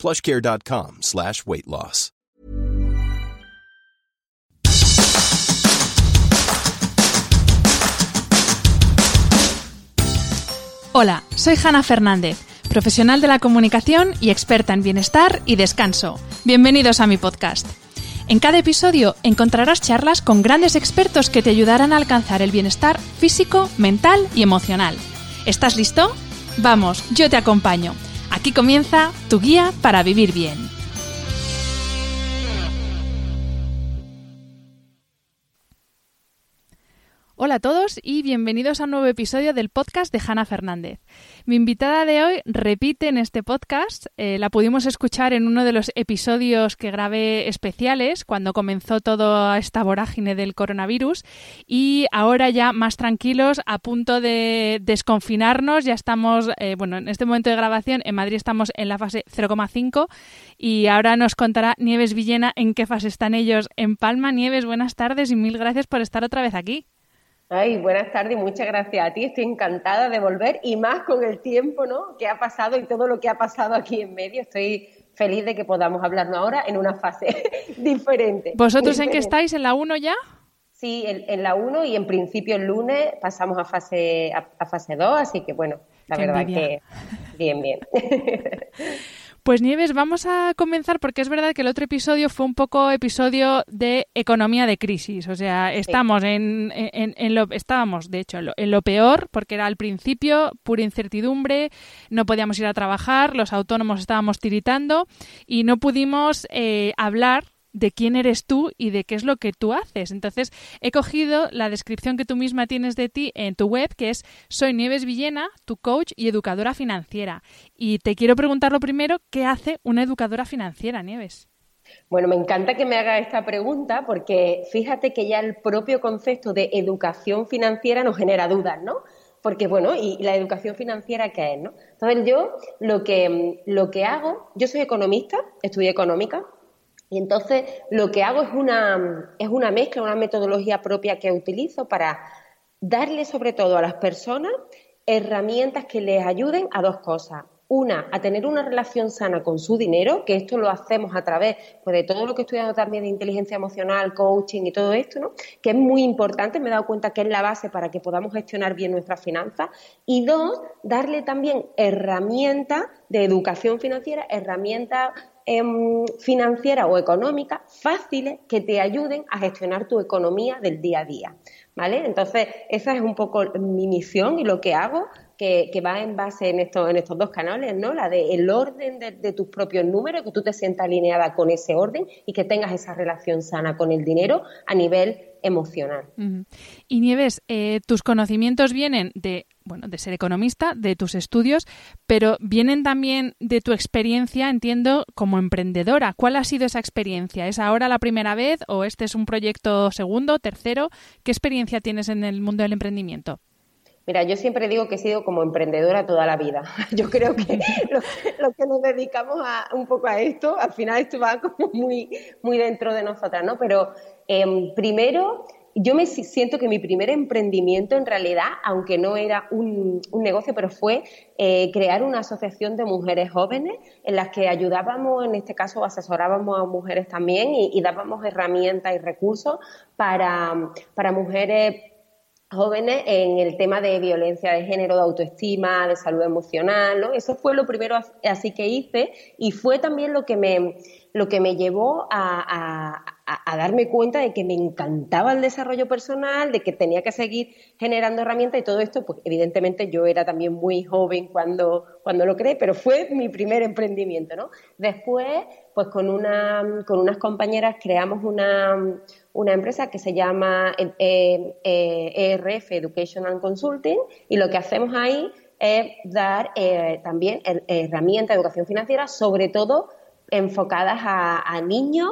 plushcare.com slash weight loss. Hola, soy Hanna Fernández, profesional de la comunicación y experta en bienestar y descanso. Bienvenidos a mi podcast. En cada episodio encontrarás charlas con grandes expertos que te ayudarán a alcanzar el bienestar físico, mental y emocional. ¿Estás listo? Vamos, yo te acompaño. Aquí comienza tu guía para vivir bien. Hola a todos y bienvenidos a un nuevo episodio del podcast de Hanna Fernández. Mi invitada de hoy repite en este podcast. Eh, la pudimos escuchar en uno de los episodios que grabé especiales cuando comenzó toda esta vorágine del coronavirus y ahora ya más tranquilos, a punto de desconfinarnos. Ya estamos, eh, bueno, en este momento de grabación en Madrid estamos en la fase 0,5 y ahora nos contará Nieves Villena en qué fase están ellos en Palma. Nieves, buenas tardes y mil gracias por estar otra vez aquí. Ay, buenas tardes y muchas gracias a ti. Estoy encantada de volver y más con el tiempo ¿no? que ha pasado y todo lo que ha pasado aquí en medio. Estoy feliz de que podamos hablarnos ahora en una fase diferente. ¿Vosotros en qué estáis? ¿En la 1 ya? Sí, en, la 1 y en principio el lunes pasamos a fase, a, fase 2, así que bueno, la verdad que bien, bien. Pues Nieves, vamos a comenzar porque es verdad que el otro episodio fue un poco episodio de economía de crisis. O sea, estamos en, en, lo, estábamos, de hecho, en lo, peor, porque era al principio pura incertidumbre, no podíamos ir a trabajar, los autónomos estábamos tiritando y no pudimos eh, hablar de quién eres tú y de qué es lo que tú haces. Entonces, he cogido la descripción que tú misma tienes de ti en tu web, que es Soy Nieves Villena, tu coach y educadora financiera. Y te quiero preguntar lo primero, ¿qué hace una educadora financiera, Nieves? Bueno, me encanta que me haga esta pregunta porque fíjate que ya el propio concepto de educación financiera nos genera dudas, ¿no? Porque, bueno, ¿y la educación financiera qué es, no? Entonces, yo lo que, lo que hago, yo soy economista, estudié económica, y entonces lo que hago es una, es una mezcla, una metodología propia que utilizo para darle sobre todo a las personas herramientas que les ayuden a dos cosas. Una, a tener una relación sana con su dinero, que esto lo hacemos a través pues, de todo lo que he estudiado también de inteligencia emocional, coaching y todo esto, ¿no? que es muy importante, me he dado cuenta que es la base para que podamos gestionar bien nuestras finanzas. Y dos, darle también herramientas de educación financiera, herramientas Em, financiera o económica fáciles que te ayuden a gestionar tu economía del día a día. ¿Vale? Entonces, esa es un poco mi misión y lo que hago, que, va en base en, esto, en estos dos canales, ¿no? La de el orden de, tus propios números, que tú te sientas alineada con ese orden y que tengas esa relación sana con el dinero a nivel emocional. Y Nieves, eh, tus conocimientos vienen de bueno, de ser economista, de tus estudios, pero vienen también de tu experiencia, entiendo, como emprendedora. ¿Cuál ha sido esa experiencia? ¿Es ahora la primera vez o este es un proyecto segundo, tercero? ¿Qué experiencia tienes en el mundo del emprendimiento? Mira, yo siempre digo que he sido como emprendedora toda la vida. Yo creo que los que nos dedicamos a, un poco a esto, al final esto va como muy, muy dentro de nosotras, ¿no? Pero em, primero yo me siento que mi primer emprendimiento en realidad, aunque no era un, negocio, pero fue eh, crear una asociación de mujeres jóvenes en las que ayudábamos, en este caso asesorábamos a mujeres también y, dábamos herramientas y recursos para, para mujeres jóvenes en el tema de violencia de género, de autoestima, de salud emocional, ¿no? Eso fue lo primero así que hice y fue también lo que me, lo que me llevó a, darme cuenta de que me encantaba el desarrollo personal, de que tenía que seguir generando herramientas y todo esto, pues evidentemente yo era también muy joven cuando, cuando lo creé, pero fue mi primer emprendimiento, ¿no? Después, pues con, una, con unas compañeras creamos una, una empresa que se llama ERF eh, eh, e Educational Consulting y lo que hacemos ahí es dar eh, también herramientas de educación financiera, sobre todo enfocadas a, niños,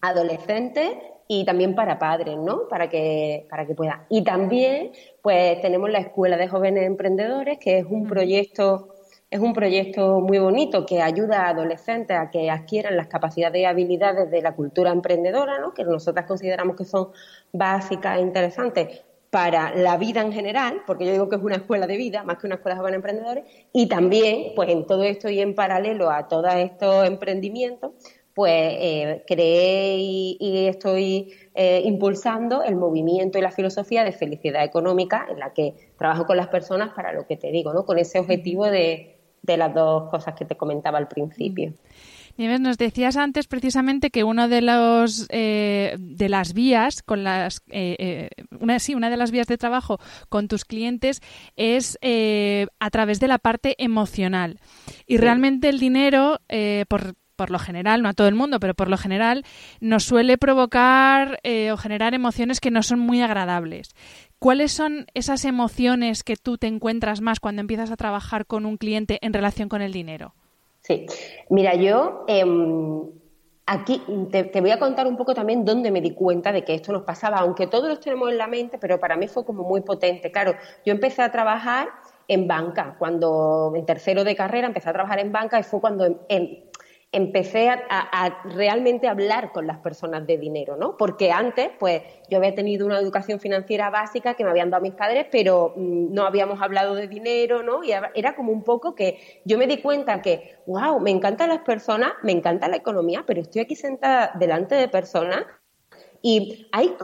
adolescentes y también para padres, ¿no? Para que, para que puedan. Y también, pues tenemos la Escuela de Jóvenes Emprendedores, que es un proyecto, es un proyecto muy bonito que ayuda a adolescentes a que adquieran las capacidades y habilidades de la cultura emprendedora, ¿no? Que nosotras consideramos que son básicas e interesantes para la vida en general, porque yo digo que es una escuela de vida más que una escuela de jóvenes emprendedores, y también, pues en todo esto y en paralelo a todos estos emprendimientos, pues eh, creé y, estoy eh, impulsando el movimiento y la filosofía de felicidad económica en la que trabajo con las personas para lo que te digo, ¿no? Con ese objetivo de, de las dos cosas que te comentaba al principio. Nieves, nos decías antes precisamente que uno de los eh, de las vías con las una sí una de las vías de trabajo con tus clientes es a través de la parte emocional y realmente el dinero por por lo general, no a todo el mundo, pero por lo general, nos suele provocar eh, o generar emociones que no son muy agradables. ¿Cuáles son esas emociones que tú te encuentras más cuando empiezas a trabajar con un cliente en relación con el dinero? Sí, mira, yo em, aquí te, voy a contar un poco también dónde me di cuenta de que esto nos pasaba, aunque todos los tenemos en la mente, pero para mí fue como muy potente. Claro, yo empecé a trabajar en banca, cuando en tercero de carrera empecé a trabajar en banca y fue cuando en, empecé a, realmente hablar con las personas de dinero, ¿no? Porque antes, pues, yo había tenido una educación financiera básica que me habían dado mis padres, pero mm, no habíamos hablado de dinero, ¿no? Y era como un poco que yo me di cuenta que, wow, me encantan las personas, me encanta la economía, pero estoy aquí sentada delante de personas y hay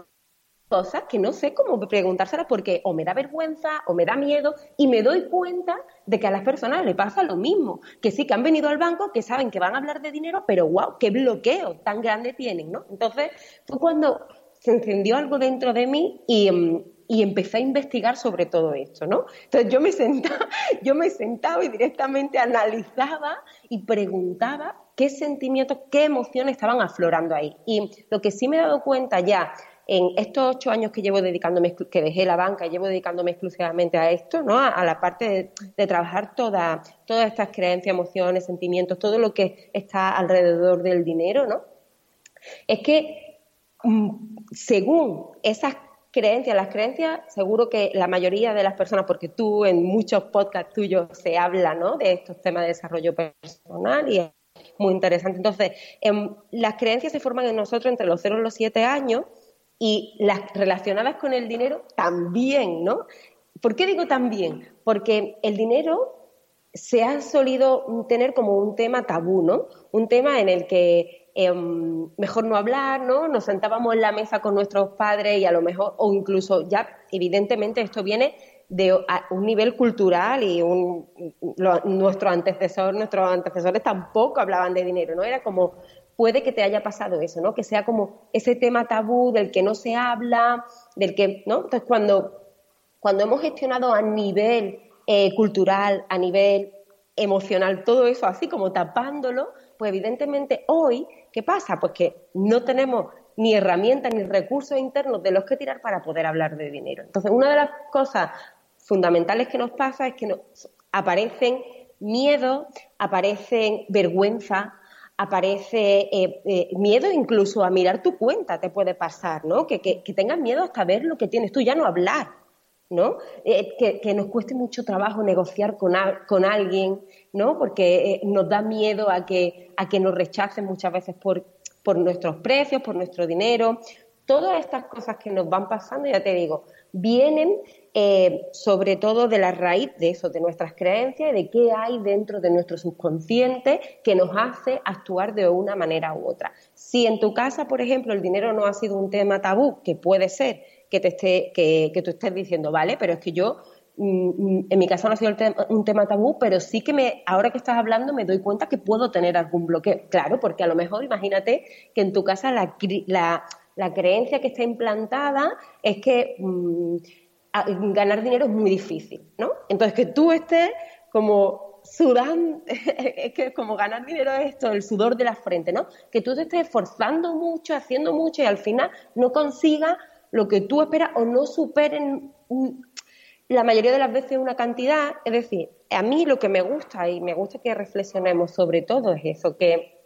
cosas que no sé cómo preguntárselas porque o me da vergüenza o me da miedo y me doy cuenta de que a las personas le pasa lo mismo, que sí que han venido al banco, que saben que van a hablar de dinero, pero wow, qué bloqueo tan grande tienen, ¿no? Entonces fue cuando se encendió algo dentro de mí y, mm, y empecé a investigar sobre todo esto, ¿no? Entonces yo me sentaba, yo me sentaba y directamente analizaba y preguntaba qué sentimientos, qué emociones estaban aflorando ahí. Y lo que sí me he dado cuenta ya en estos ocho años que llevo dedicándome, que dejé la banca, llevo dedicándome exclusivamente a esto, ¿no? A, la parte de, trabajar toda, todas estas creencias, emociones, sentimientos, todo lo que está alrededor del dinero, ¿no? Es que mm, según esas creencias, las creencias, seguro que la mayoría de las personas, porque tú en muchos podcasts tuyos se habla, ¿no? De estos temas de desarrollo personal y es muy interesante. Entonces, em, las creencias se forman en nosotros entre los 0 y los 7 años y las relacionadas con el dinero también, ¿no? ¿Por qué digo también? Porque el dinero se ha solido tener como un tema tabú, ¿no? Un tema en el que em, mejor no hablar, ¿no? Nos sentábamos en la mesa con nuestros padres y a lo mejor, o incluso ya, evidentemente, esto viene de un nivel cultural y un, nuestro antecesor, nuestros antecesores tampoco hablaban de dinero, ¿no? Era como puede que te haya pasado eso, ¿no? Que sea como ese tema tabú del que no se habla, del que, ¿no? Entonces, cuando, cuando hemos gestionado a nivel eh, cultural, a nivel emocional, todo eso así como tapándolo, pues evidentemente hoy, ¿qué pasa? Pues que no tenemos ni herramientas ni recursos internos de los que tirar para poder hablar de dinero. Entonces, una de las cosas fundamentales que nos pasa es que nos aparecen miedo, aparecen vergüenza, aparece eh, eh, miedo incluso a mirar tu cuenta, te puede pasar, ¿no? Que, que, tengas miedo hasta ver lo que tienes tú, ya no hablar, ¿no? Eh, que, nos cueste mucho trabajo negociar con, con alguien, ¿no? Porque nos da miedo a que, a que nos rechacen muchas veces por, por nuestros precios, por nuestro dinero. Todas estas cosas que nos van pasando, ya te digo, vienen eh, sobre todo de la raíz de eso, de nuestras creencias, de qué hay dentro de nuestro subconsciente que nos hace actuar de una manera u otra. Si en tu casa, por ejemplo, el dinero no ha sido un tema tabú, que puede ser que, te esté, que, que tú estés diciendo, vale, pero es que yo mm, mm, en mi casa no ha sido un tema tabú, pero sí que me, ahora que estás hablando me doy cuenta que puedo tener algún bloqueo. Claro, porque a lo mejor imagínate que en tu casa la, la, creencia que está implantada es que mm, ganar dinero es muy difícil, ¿no? Entonces, que tú estés como sudando, es que como ganar dinero es esto, el sudor de la frente, ¿no? Que tú te estés esforzando mucho, haciendo mucho y al final no consigas lo que tú esperas o no superen la mayoría de las veces una cantidad. Es decir, a mí lo que me gusta y me gusta que reflexionemos sobre todo es eso, que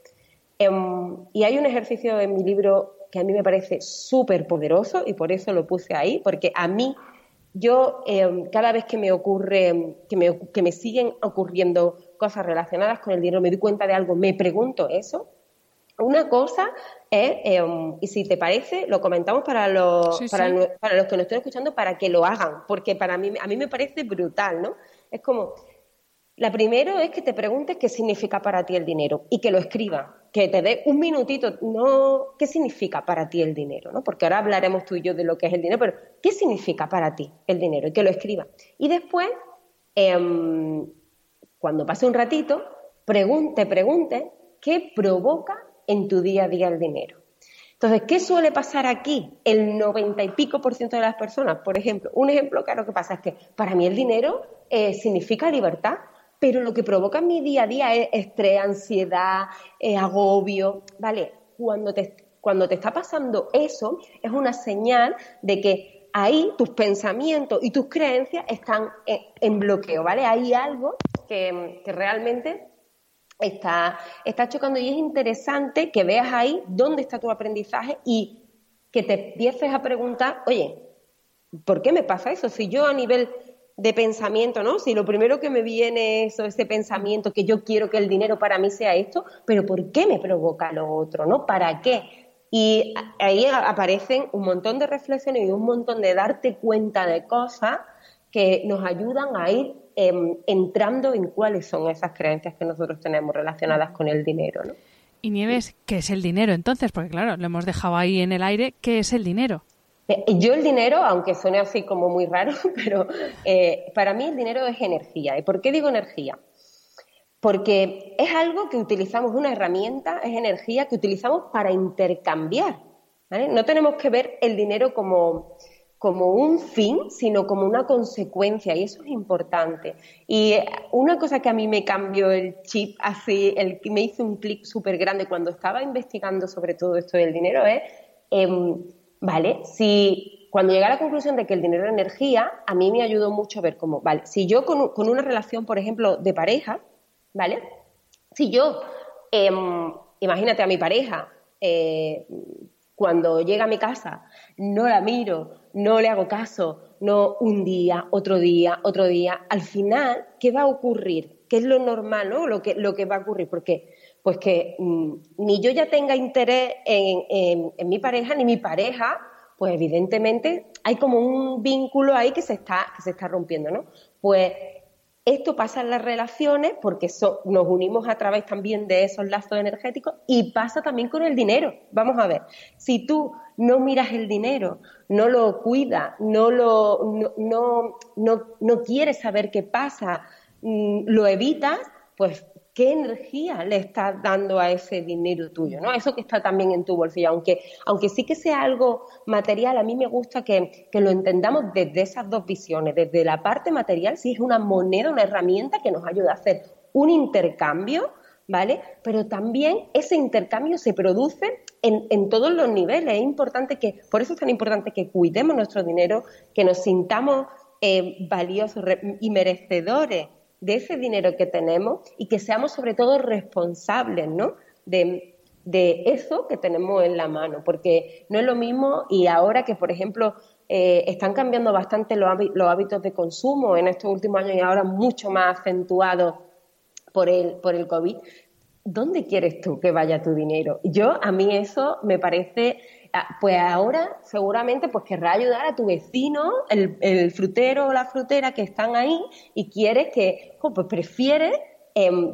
Em, y hay un ejercicio en mi libro que a mí me parece súper poderoso y por eso lo puse ahí, porque a mí, yo em, cada vez que me ocurre, que me, que me siguen ocurriendo cosas relacionadas con el dinero, me doy cuenta de algo, me pregunto eso. Una cosa es, em, y si te parece, lo comentamos para los, para, para, los que nos estén escuchando para que lo hagan, porque para mí, a mí me parece brutal, ¿no? Es como, la primera es que te preguntes qué significa para ti el dinero y que lo escribas, que te dé un minutito, no qué significa para ti el dinero, ¿no? Porque ahora hablaremos tú y yo de lo que es el dinero, pero ¿qué significa para ti el dinero? Y que lo escribas. Y después, em, cuando pase un ratito, pregunte, pregunte qué provoca en tu día a día el dinero. Entonces, ¿qué suele pasar aquí? El noventa y pico por ciento de las personas, por ejemplo, un ejemplo claro que pasa es que para mí el dinero eh, significa libertad pero lo que provoca en mi día a día es estrés, ansiedad, agobio, ¿vale? Cuando te, cuando te está pasando eso, es una señal de que ahí tus pensamientos y tus creencias están en, bloqueo, ¿vale? Hay algo que, realmente está, está chocando y es interesante que veas ahí dónde está tu aprendizaje y que te empieces a preguntar, oye, ¿por qué me pasa eso? Si yo a nivel de pensamiento, ¿no? Si lo primero que me viene es ese pensamiento que yo quiero que el dinero para mí sea esto, pero ¿por qué me provoca lo otro, ¿no? ¿Para qué? Y ahí aparecen un montón de reflexiones y un montón de darte cuenta de cosas que nos ayudan a ir em, entrando en cuáles son esas creencias que nosotros tenemos relacionadas con el dinero, ¿no? Y Nieves, ¿qué es el dinero entonces? Porque claro, lo hemos dejado ahí en el aire, ¿qué es el dinero? Eh, yo el dinero, aunque suene así como muy raro, pero eh, para mí el dinero es energía. ¿Y por qué digo energía? Porque es algo que utilizamos, una herramienta, es energía que utilizamos para intercambiar. No tenemos que ver el dinero como, como un fin, sino como una consecuencia, y eso es importante. Y una cosa que a mí me cambió el chip así, el que me hizo un clic súper grande cuando estaba investigando sobre todo esto del dinero es... Em, ¿vale? Si cuando llegué a la conclusión de que el dinero era energía, a mí me ayudó mucho a ver cómo, ¿vale? Si yo con, una relación, por ejemplo, de pareja, ¿vale? Si yo, em, imagínate a mi pareja, eh, cuando llega a mi casa, no la miro, no le hago caso, no un día, otro día, otro día, al final, ¿qué va a ocurrir? ¿Qué es lo normal, ¿no? Lo que, lo que va a ocurrir, porque pues que mm, ni yo ya tenga interés en, mi pareja, ni mi pareja, pues evidentemente hay como un vínculo ahí que se está, que se está rompiendo, ¿no? Pues esto pasa en las relaciones porque nos unimos a través también de esos lazos energéticos y pasa también con el dinero. Vamos a ver, si tú no miras el dinero, no lo cuidas, no, lo, no, no, no quieres saber qué pasa, mm, lo evitas, pues qué energía le estás dando a ese dinero tuyo, ¿no? Eso que está también en tu bolsillo, aunque, aunque sí que sea algo material, a mí me gusta que, lo entendamos desde esas dos visiones, desde la parte material, si es una moneda, una herramienta que nos ayuda a hacer un intercambio, ¿vale? Pero también ese intercambio se produce en, todos los niveles. Es importante que, por eso es tan importante que cuidemos nuestro dinero, que nos sintamos eh, valiosos y merecedores de ese dinero que tenemos y que seamos sobre todo responsables, ¿no? De, eso que tenemos en la mano, porque no es lo mismo y ahora que, por ejemplo, eh, están cambiando bastante los, hábitos de consumo en estos últimos años y ahora mucho más acentuados por el, por el COVID, ¿dónde quieres tú que vaya tu dinero? Yo, a mí eso me parece pues ahora seguramente pues querrá ayudar a tu vecino, el, frutero o la frutera que están ahí y quieres que, pues prefieres, em,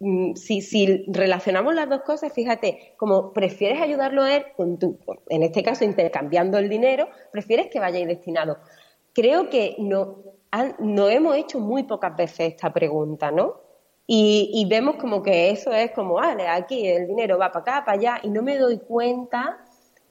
mm, si, relacionamos las dos cosas, fíjate, como prefieres ayudarlo a él, con tu, en este caso intercambiando el dinero, prefieres que ahí destinado. Creo que no, no hemos hecho muy pocas veces esta pregunta, ¿no? Y, y, vemos como que eso es como, vale, aquí el dinero va para acá, para allá, y no me doy cuenta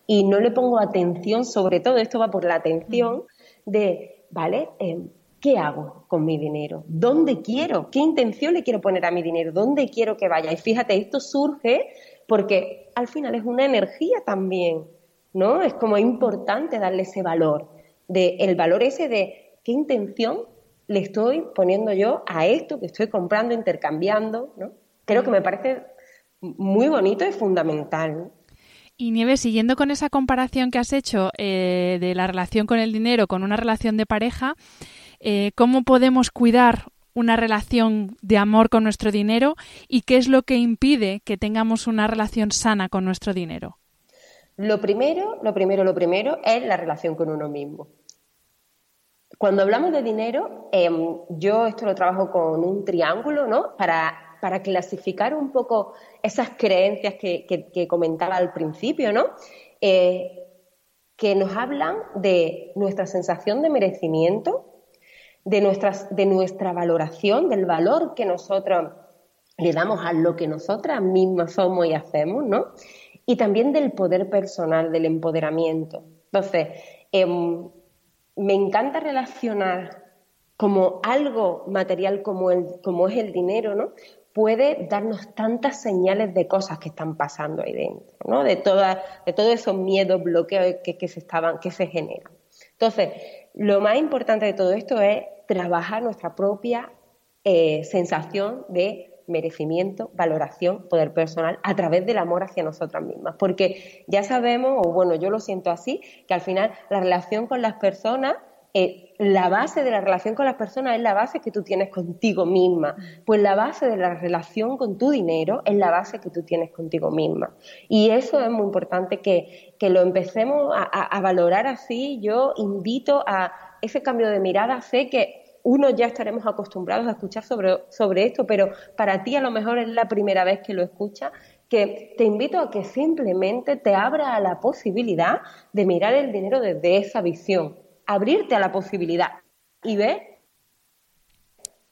y no le pongo atención, sobre todo esto va por la atención de, ¿vale? Em, ¿Qué hago con mi dinero? ¿Dónde quiero? ¿Qué intención le quiero poner a mi dinero? ¿Dónde quiero que vaya? Y fíjate, esto surge porque al final es una energía también, ¿no? Es como importante darle ese valor, de, el valor ese de qué intención le estoy poniendo yo a esto que estoy comprando, intercambiando, ¿no? Creo que me parece muy bonito y fundamental. Y Nieves, siguiendo con esa comparación que has hecho eh, de la relación con el dinero con una relación de pareja, eh, ¿cómo podemos cuidar una relación de amor con nuestro dinero y qué es lo que impide que tengamos una relación sana con nuestro dinero? Lo primero, lo primero, lo primero es la relación con uno mismo. Cuando hablamos de dinero, em, yo esto lo trabajo con un triángulo, ¿no? Para, clasificar un poco esas creencias que, comentaba al principio, ¿no? Eh, que nos hablan de nuestra sensación de merecimiento, de, nuestras, de nuestra valoración, del valor que nosotros le damos a lo que nosotras mismas somos y hacemos, ¿no? Y también del poder personal, del empoderamiento. Entonces, em, me encanta relacionar como algo material como, el, como es el dinero, ¿no? Puede darnos tantas señales de cosas que están pasando ahí dentro, ¿no? De, toda, de todos esos miedos, bloqueos que, se estaban, que se generan. Entonces, lo más importante de todo esto es trabajar nuestra propia eh, sensación de merecimiento, valoración, poder personal a través del amor hacia nosotras mismas. Porque ya sabemos, o bueno, yo lo siento así, que al final la relación con las personas, eh, la base de la relación con las personas es la base que tú tienes contigo misma. Pues la base de la relación con tu dinero es la base que tú tienes contigo misma. Y eso es muy importante que, lo empecemos a, a valorar así. Yo invito a ese cambio de mirada. Sé que uno ya estaremos acostumbrados a escuchar sobre, sobre esto, pero para ti a lo mejor es la primera vez que lo escuchas, que te invito a que simplemente te abra a la posibilidad de mirar el dinero desde esa visión, abrirte a la posibilidad y ver,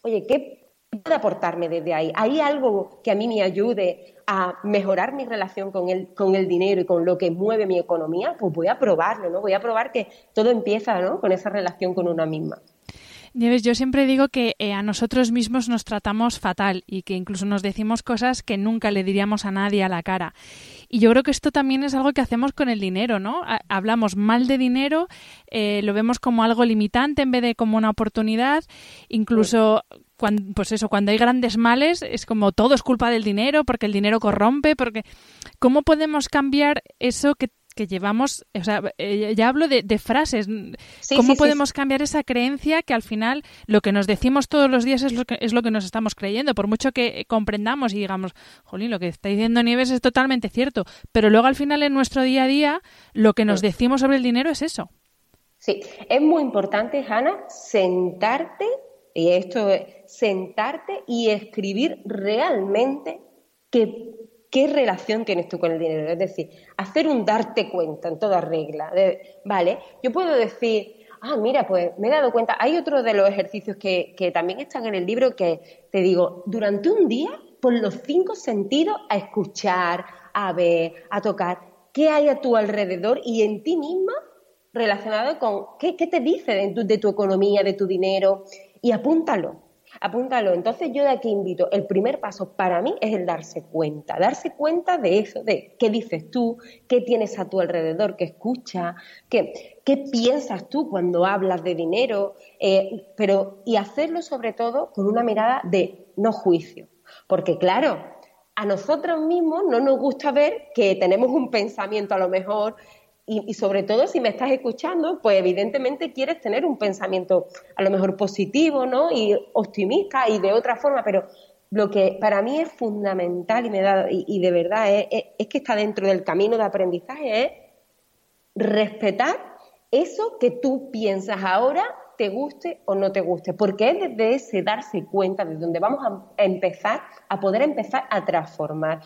oye, ¿qué puede aportarme desde ahí? ¿Hay algo que a mí me ayude a mejorar mi relación con el, con el dinero y con lo que mueve mi economía? Pues voy a probarlo, ¿no? Voy a probar que todo empieza, ¿no? Con esa relación con una misma. Nieves, yo siempre digo que eh, a nosotros mismos nos tratamos fatal y que incluso nos decimos cosas que nunca le diríamos a nadie a la cara. Y yo creo que esto también es algo que hacemos con el dinero, ¿no? Hablamos mal de dinero, eh, lo vemos como algo limitante en vez de como una oportunidad. Incluso cuando, pues eso, cuando hay grandes males es como todo es culpa del dinero porque el dinero corrompe, porque ¿cómo podemos cambiar eso que que llevamos, o sea, eh, ya hablo de, frases. ¿Cómo podemos cambiar esa creencia que al final lo que nos decimos todos los días es lo que, es lo que nos estamos creyendo? Por mucho que comprendamos y digamos, jolín, lo que está diciendo Nieves es totalmente cierto, pero luego al final en nuestro día a día lo que nos decimos sobre el dinero es eso. Sí, es muy importante, Hanna, sentarte, y esto es sentarte y escribir realmente que ¿Qué relación tienes tú con el dinero? Es decir, hacer un darte cuenta en toda regla. vale, yo puedo decir, ah, mira, pues me he dado cuenta. Hay otro de los ejercicios que, también están en el libro que te digo, durante un día, pon los cinco sentidos a escuchar, a ver, a tocar, qué hay a tu alrededor y en ti misma relacionado con qué, te dice de tu economía, de tu dinero, y apúntalo apúntalo. Entonces yo de aquí invito, el primer paso para mí es el darse cuenta, darse cuenta de eso, de qué dices tú, qué tienes a tu alrededor, qué escuchas, qué, qué piensas tú cuando hablas de dinero, eh, pero y hacerlo sobre todo con una mirada de no juicio. Porque claro, a nosotros mismos no nos gusta ver que tenemos un pensamiento a lo mejor y, sobre todo si me estás escuchando, pues evidentemente quieres tener un pensamiento a lo mejor positivo, ¿no? Y optimista y de otra forma, pero lo que para mí es fundamental y me da y, de verdad es, es, que está dentro del camino de aprendizaje es respetar eso que tú piensas ahora te guste o no te guste, porque es desde ese darse cuenta de donde vamos a empezar a poder empezar a transformar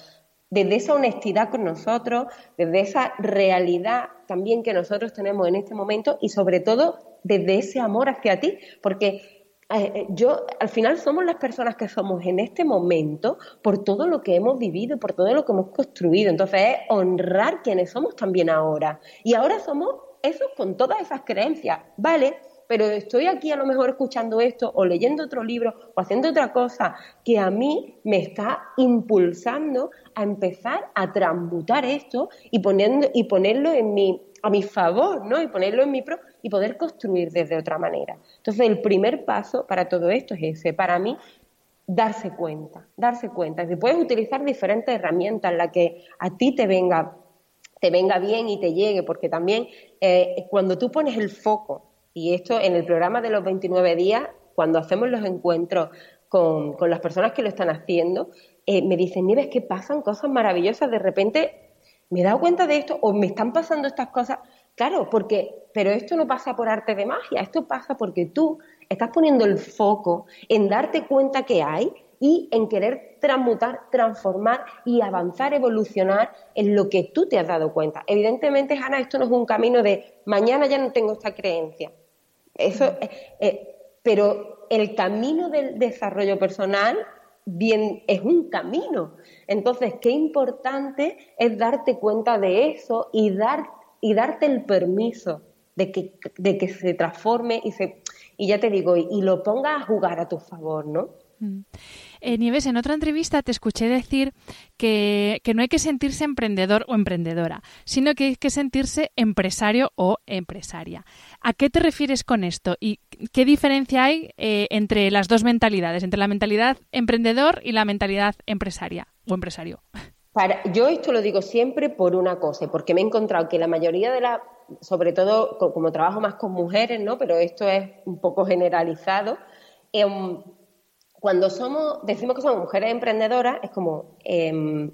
desde esa honestidad con nosotros, desde esa realidad también que nosotros tenemos en este momento y sobre todo desde ese amor hacia ti, porque eh, eh, yo al final somos las personas que somos en este momento por todo lo que hemos vivido, por todo lo que hemos construido. Entonces es honrar quienes somos también ahora. Y ahora somos esos con todas esas creencias, ¿vale? Pero estoy aquí a lo mejor escuchando esto o leyendo otro libro o haciendo otra cosa que a mí me está impulsando a empezar a transmutar esto y, poniendo, y ponerlo en mi, a mi favor, ¿no? Y ponerlo en mi pro y poder construir desde otra manera. Entonces, el primer paso para todo esto es ese. Para mí, darse cuenta, darse cuenta. Que puedes utilizar diferentes herramientas en las que a ti te venga, te venga bien y te llegue, porque también eh, cuando tú pones el foco, y esto en el programa de los 29 días, cuando hacemos los encuentros con, las personas que lo están haciendo, eh, me dicen, Nieves, que pasan cosas maravillosas, de repente me he dado cuenta de esto o me están pasando estas cosas. Claro, porque, pero esto no pasa por arte de magia, esto pasa porque tú estás poniendo el foco en darte cuenta que hay y en querer transmutar, transformar y avanzar, evolucionar en lo que tú te has dado cuenta. Evidentemente, Hanna, esto no es un camino de mañana ya no tengo esta creencia. Eso, eh, eh, pero el camino del desarrollo personal bien es un camino. Entonces, qué importante es darte cuenta de eso y dar y darte el permiso de que, de que se transforme y se y ya te digo, y, lo ponga a jugar a tu favor, ¿no? Mm. Eh, Nieves, en otra entrevista te escuché decir que, no hay que sentirse emprendedor o emprendedora, sino que hay que sentirse empresario o empresaria. ¿A qué te refieres con esto? ¿Y qué diferencia hay eh, entre las dos mentalidades, entre la mentalidad emprendedor y la mentalidad empresaria o empresario? Yo esto lo digo siempre por una cosa, porque me he encontrado que la mayoría de las sobre todo como trabajo más con mujeres, ¿no? Pero esto es un poco generalizado. Em, cuando somos, decimos que somos mujeres emprendedoras, es como em,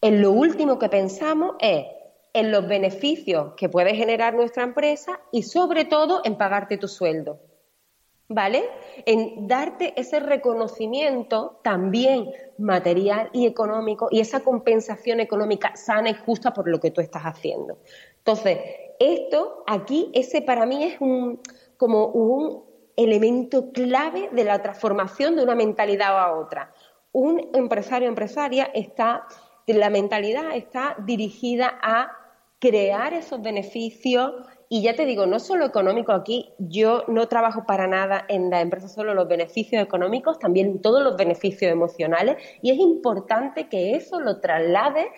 en lo último que pensamos es en los beneficios que puede generar nuestra empresa y sobre todo en pagarte tu sueldo. ¿Vale? En darte ese reconocimiento también material y económico y esa compensación económica sana y justa por lo que tú estás haciendo. Entonces, esto aquí, ese para mí es un, como un elemento clave de la transformación de una mentalidad a otra. Un empresario o empresaria está, la mentalidad está dirigida a crear esos beneficios y ya te digo, no solo económico aquí, yo no trabajo para nada en la empresa solo los beneficios económicos, también todos los beneficios emocionales y es importante que eso lo traslade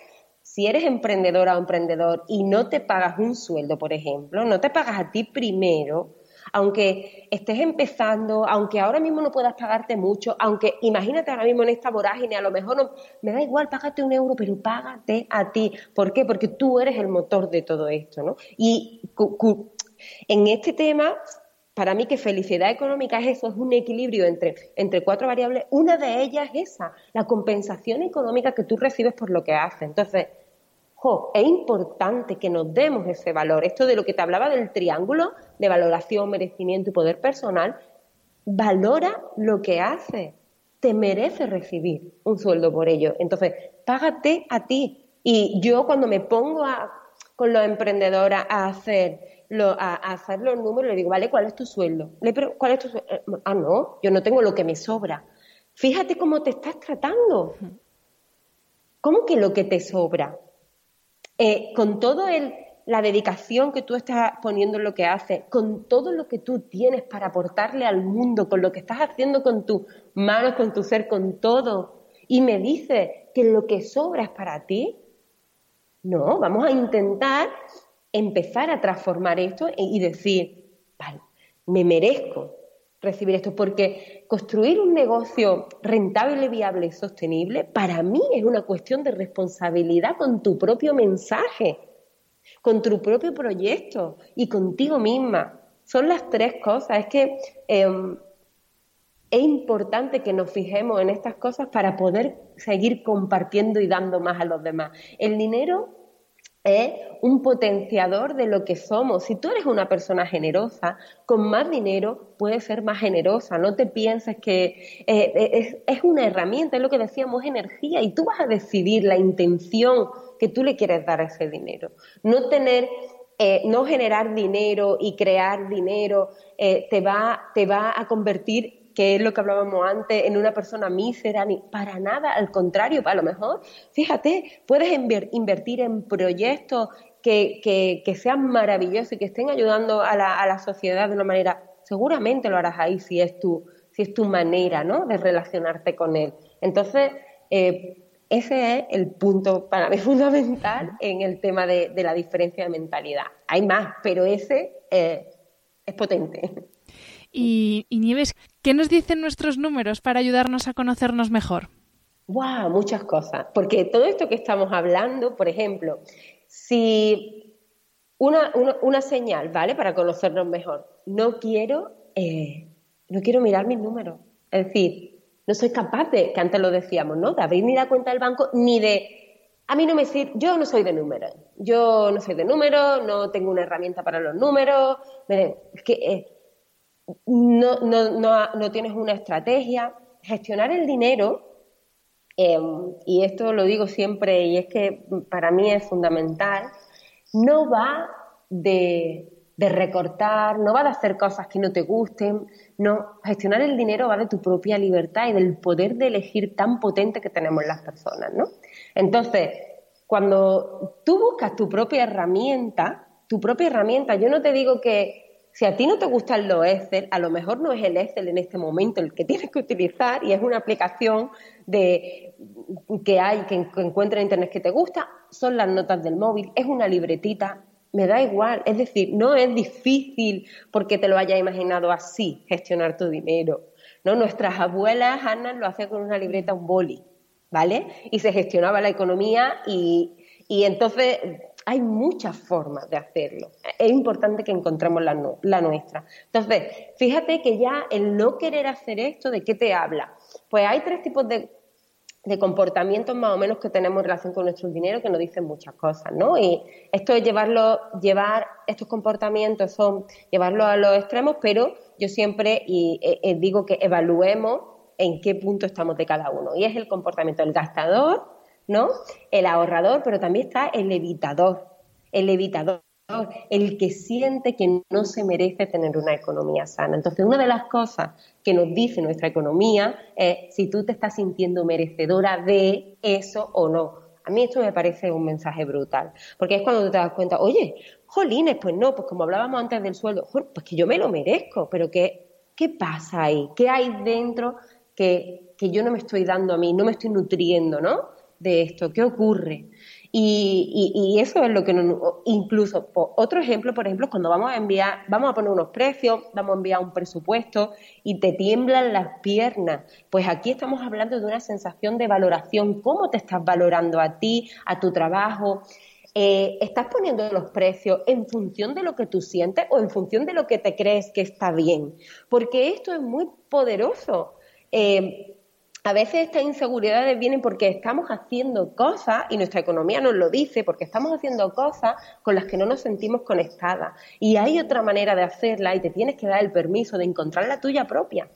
si eres emprendedora o emprendedor y no te pagas un sueldo, por ejemplo, no te pagas a ti primero, aunque estés empezando, aunque ahora mismo no puedas pagarte mucho, aunque imagínate ahora mismo en esta vorágine, a lo mejor no, me da igual, págate un euro, pero págate a ti. ¿Por qué? Porque tú eres el motor de todo esto, ¿no? Y en este tema, para mí que felicidad económica es eso, es un equilibrio entre, entre cuatro variables. Una de ellas es esa, la compensación económica que tú recibes por lo que haces. Entonces, es importante que nos demos ese valor. Esto de lo que te hablaba del triángulo de valoración, merecimiento y poder personal, valora lo que hace. Te merece recibir un sueldo por ello. Entonces, págate a ti. Y yo cuando me pongo con los emprendedores a hacer, a, hacer los números, le digo, vale, ¿cuál es tu sueldo? Le ¿cuál es tu sueldo? Eh, ah, no, yo no tengo lo que me sobra. Fíjate cómo te estás tratando. ¿Cómo que lo que te sobra? Eh, con toda la dedicación que tú estás poniendo en lo que haces, con todo lo que tú tienes para aportarle al mundo, con lo que estás haciendo con tus manos, con tu ser, con todo, y me dices que lo que sobra es para ti, no, vamos a intentar empezar a transformar esto y decir, vale, me merezco recibir esto, porque construir un negocio rentable, viable y sostenible, para mí es una cuestión de responsabilidad con tu propio mensaje, con tu propio proyecto y contigo misma. Son las tres cosas. Es que em, es importante que nos fijemos en estas cosas para poder seguir compartiendo y dando más a los demás. El dinero es un potenciador de lo que somos. Si tú eres una persona generosa, con más dinero puedes ser más generosa. No te pienses que eh, es, una herramienta, es lo que decíamos, energía, y tú vas a decidir la intención que tú le quieres dar a ese dinero. No tener eh, no generar dinero y crear dinero eh, te, va, te va a convertir que es lo que hablábamos antes, en una persona mísera, ni para nada, al contrario, a lo mejor, fíjate, puedes invertir en proyectos que, que, sean maravillosos y que estén ayudando a la, a la, sociedad de una manera, seguramente lo harás ahí si es tu, si es tu manera ¿no? de relacionarte con él. Entonces, eh, ese es el punto para mí fundamental en el tema de, la diferencia de mentalidad. Hay más, pero ese eh, es potente. Y, Nieves, ¿Qué nos dicen nuestros números para ayudarnos a conocernos mejor? ¡Wow! Muchas cosas. Porque todo esto que estamos hablando, por ejemplo, si una, una, señal, ¿vale? Para conocernos mejor. No quiero, eh, no quiero mirar mis números. Es decir, no soy capaz de, que antes lo decíamos, ¿no? De abrir ni la cuenta del banco, ni de a mí no me sirve, yo no soy de números, yo no soy de números, no tengo una herramienta para los números, es que eh, no, no, no, no, tienes una estrategia. Gestionar el dinero, em, y esto lo digo siempre y es que para mí es fundamental, no va de, de recortar, no va de hacer cosas que no te gusten, no, gestionar el dinero va de tu propia libertad y del poder de elegir tan potente que tenemos las personas, ¿no? Entonces, cuando tú buscas tu propia herramienta, tu propia herramienta, yo no te digo que si a ti no te gustan los Excel, a lo mejor no es el Excel en este momento el que tienes que utilizar y es una aplicación de, que hay, que, encuentra en Internet que te gusta, son las notas del móvil, es una libretita, me da igual. Es decir, no es difícil porque te lo hayas imaginado así, gestionar tu dinero. ¿no? Nuestras abuelas, Ana, lo hacían con una libreta, un boli, ¿vale? Y se gestionaba la economía y, y entonces hay muchas formas de hacerlo. Es importante que encontremos la, la, nuestra. Entonces, fíjate que ya el no querer hacer esto, ¿de qué te habla? Pues hay tres tipos de comportamientos más o menos que tenemos en relación con nuestro dinero que nos dicen muchas cosas, ¿no? Y esto es llevarlo, llevar estos comportamientos son llevarlo a los extremos, pero yo siempre y, eh, eh, digo que evaluemos en qué punto estamos de cada uno. Y es el comportamiento del gastador, ¿no? El ahorrador, pero también está el evitador. El evitador el que siente que no se merece tener una economía sana. Entonces, una de las cosas que nos dice nuestra economía es si tú te estás sintiendo merecedora de eso o no. A mí esto me parece un mensaje brutal, porque es cuando te das cuenta, oye, jolines, pues no, pues como hablábamos antes del sueldo, pues que yo me lo merezco, pero ¿qué, pasa ahí? ¿Qué hay dentro que, que yo no me estoy dando a mí, no me estoy nutriendo, ¿no? De esto, ¿qué ocurre? Y, eso es lo que incluso, otro ejemplo, por ejemplo, cuando vamos a enviar, vamos a poner unos precios, vamos a enviar un presupuesto y te tiemblan las piernas. Pues aquí estamos hablando de una sensación de valoración, cómo te estás valorando a ti, a tu trabajo. Eh, ¿Estás poniendo los precios en función de lo que tú sientes o en función de lo que te crees que está bien? Porque esto es muy poderoso. Eh, a veces estas inseguridades vienen porque estamos haciendo cosas, y nuestra economía nos lo dice, porque estamos haciendo cosas con las que no nos sentimos conectadas. Y hay otra manera de hacerla y te tienes que dar el permiso de encontrar la tuya propia.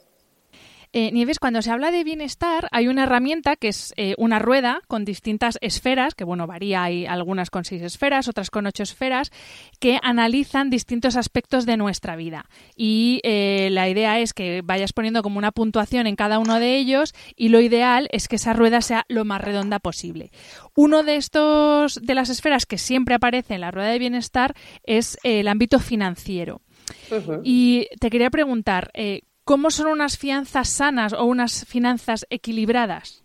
Eh, Nieves, cuando se habla de bienestar, hay una herramienta que es eh, una rueda con distintas esferas, que bueno, varía, hay algunas con seis esferas, otras con ocho esferas, que analizan distintos aspectos de nuestra vida. Y eh, la idea es que vayas poniendo como una puntuación en cada uno de ellos y lo ideal es que esa rueda sea lo más redonda posible. Uno de estos de las esferas que siempre aparece en la rueda de bienestar es el ámbito financiero. Y te quería preguntar, ¿Cómo son unas fianzas sanas o unas finanzas equilibradas?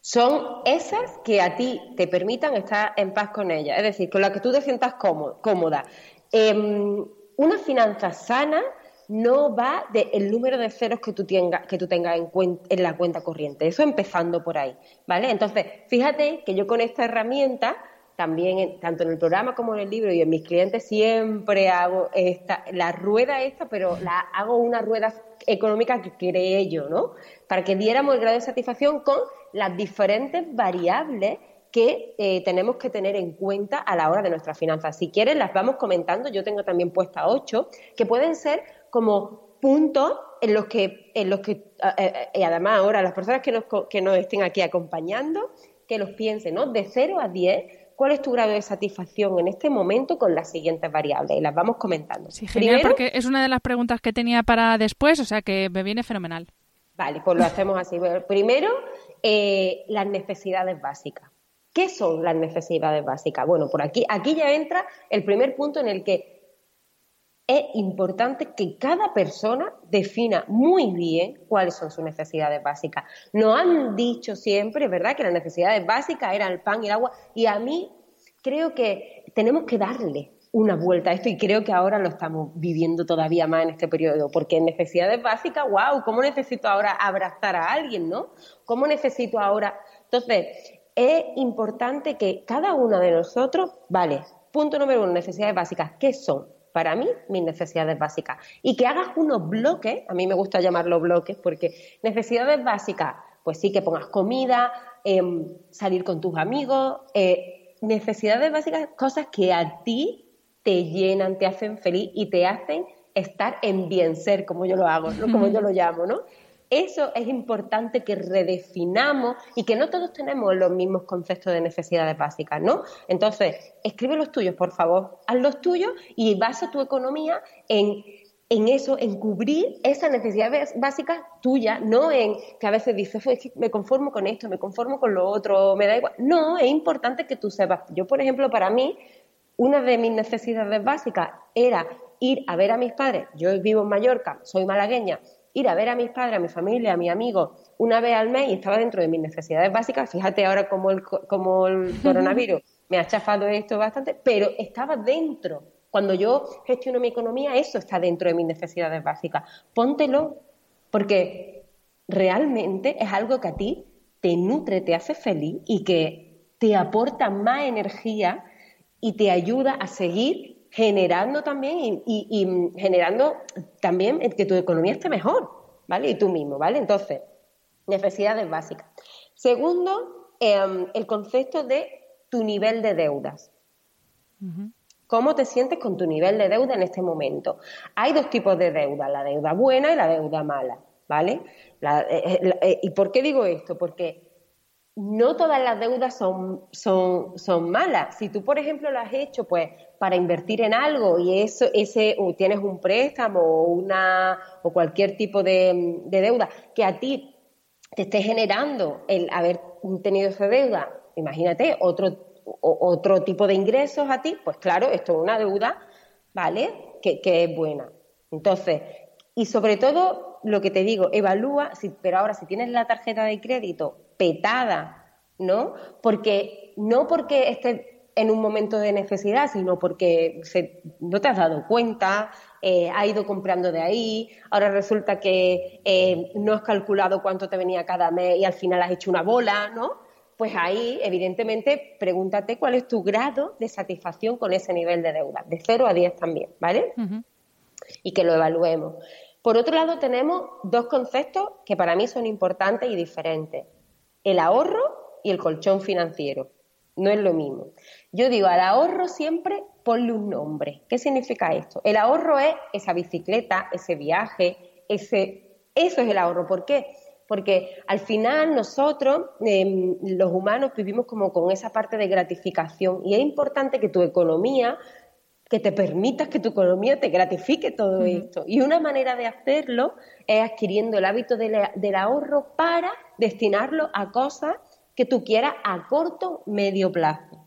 Son esas que a ti te permitan estar en paz con ellas, es decir, con las que tú te sientas cómoda. Em, una finanza sana no va del número de ceros que tú, tengas en, en la cuenta corriente. Eso empezando por ahí, ¿vale? Entonces, fíjate que yo con esta herramienta también tanto en el programa como en el libro y en mis clientes siempre hago esta, la rueda esta, pero la hago una rueda económica que creé yo, ¿no? Para que diéramos el grado de satisfacción con las diferentes variables que eh, tenemos que tener en cuenta a la hora de nuestras finanzas. Si quieren, las vamos comentando. Yo tengo también puesta ocho, que pueden ser como puntos en los que, en los que eh, eh, y además ahora las personas que nos, que nos estén aquí acompañando, que los piensen, ¿no? De 0 a 10 cuál es tu grado de satisfacción en este momento con las siguientes variables y las vamos comentando. Sí, genial, porque es una de las preguntas que tenía para después, o sea que me viene fenomenal. Vale, pues lo hacemos así. Primero, eh, las necesidades básicas. ¿Qué son las necesidades básicas? Bueno, por aquí, aquí ya entra el primer punto en el que es importante que cada persona defina muy bien cuáles son sus necesidades básicas. Nos han dicho siempre, ¿verdad?, que las necesidades básicas eran el pan y el agua, y a mí creo que tenemos que darle una vuelta a esto y creo que ahora lo estamos viviendo todavía más en este periodo, porque en necesidades básicas, wow, ¿cómo necesito ahora abrazar a alguien, no? ¿Cómo necesito ahora? Entonces, es importante que cada uno de nosotros, vale, punto número uno, necesidades básicas, ¿qué son? Para mí, mis necesidades básicas. Y que hagas unos bloques, a mí me gusta llamarlos bloques, porque necesidades básicas, pues sí, que pongas comida, em, salir con tus amigos, eh, necesidades básicas, cosas que a ti te llenan, te hacen feliz y te hacen estar en bien ser, como yo lo hago, ¿no? como yo lo llamo, ¿no? Eso es importante que redefinamos y que no todos tenemos los mismos conceptos de necesidades básicas, ¿no? Entonces, escribe los tuyos, por favor, haz los tuyos y basa tu economía en, en eso, en cubrir esas necesidades básicas tuyas, no en que a veces dices, me conformo con esto, me conformo con lo otro, me da igual. No, es importante que tú sepas. Yo, por ejemplo, para mí, una de mis necesidades básicas era ir a ver a mis padres. Yo vivo en Mallorca, soy malagueña. Ir a ver a mis padres, a mi familia, a mis amigos una vez al mes y estaba dentro de mis necesidades básicas. Fíjate ahora como el, como el coronavirus me ha chafado esto bastante, pero estaba dentro. Cuando yo gestiono mi economía, eso está dentro de mis necesidades básicas. Póntelo, porque realmente es algo que a ti te nutre, te hace feliz y que te aporta más energía y te ayuda a seguir generando también y, generando también que tu economía esté mejor, ¿vale? Y tú mismo, ¿vale? Entonces, necesidades básicas. Segundo, em, el concepto de tu nivel de deudas. ¿Cómo te sientes con tu nivel de deuda en este momento? Hay dos tipos de deuda, la deuda buena y la deuda mala, ¿vale? Eh, eh, eh, ¿Y por qué digo esto? Porque no todas las deudas son, son, son malas. Si tú, por ejemplo, lo has hecho pues para invertir en algo y eso, ese, tienes un préstamo o, una, o cualquier tipo de, deuda que a ti te esté generando el haber tenido esa deuda, imagínate, otro, otro tipo de ingresos a ti, pues claro, esto es una deuda, ¿vale? Que, que es buena. Entonces, y sobre todo, lo que te digo, evalúa, si, pero ahora si tienes la tarjeta de crédito petada, ¿no? Porque no porque estés en un momento de necesidad, sino porque no te has dado cuenta, eh, ha ido comprando de ahí, ahora resulta que eh, no has calculado cuánto te venía cada mes y al final has hecho una bola, ¿no? Pues ahí, evidentemente, pregúntate cuál es tu grado de satisfacción con ese nivel de deuda, de 0 a 10 también, ¿vale? Y que lo evaluemos. Por otro lado, tenemos dos conceptos que para mí son importantes y diferentes el ahorro y el colchón financiero. No es lo mismo. Yo digo, al ahorro siempre ponle un nombre. ¿Qué significa esto? El ahorro es esa bicicleta, ese viaje, ese, eso es el ahorro. ¿Por qué? Porque al final nosotros, em, los humanos, vivimos como con esa parte de gratificación y es importante que tu economía que te permitas que tu economía te gratifique todo esto. Y una manera de hacerlo es adquiriendo el hábito del, ahorro para destinarlo a cosas que tú quieras a corto, medio plazo.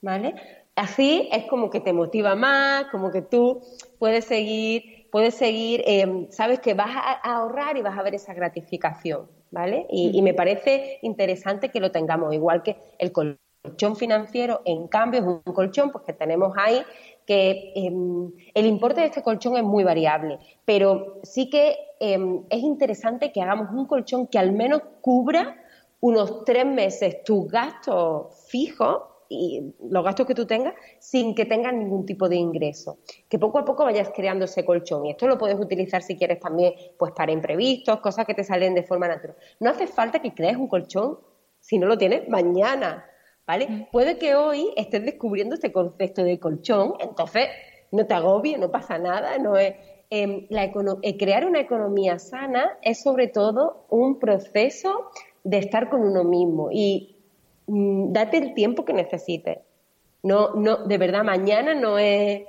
¿Vale? Así es como que te motiva más, como que tú puedes seguir, puedes seguir, em, sabes que vas a, ahorrar y vas a ver esa gratificación, ¿vale? Y, y me parece interesante que lo tengamos, igual que el colchón financiero, en cambio, es un colchón pues, que tenemos ahí que em, el importe de este colchón es muy variable, pero sí que em, es interesante que hagamos un colchón que al menos cubra unos tres meses tus gastos fijos y los gastos que tú tengas sin que tengas ningún tipo de ingreso. Que poco a poco vayas creando ese colchón. Y esto lo puedes utilizar si quieres también pues para imprevistos, cosas que te salen de forma natural. No hace falta que crees un colchón si no lo tienes mañana. ¿Vale? Puede que hoy estés descubriendo este concepto de colchón, entonces no te agobies, no pasa nada, no es... Em, eh, crear una economía sana es sobre todo un proceso de estar con uno mismo y mm, date el tiempo que necesites. No, no, de verdad, mañana no es.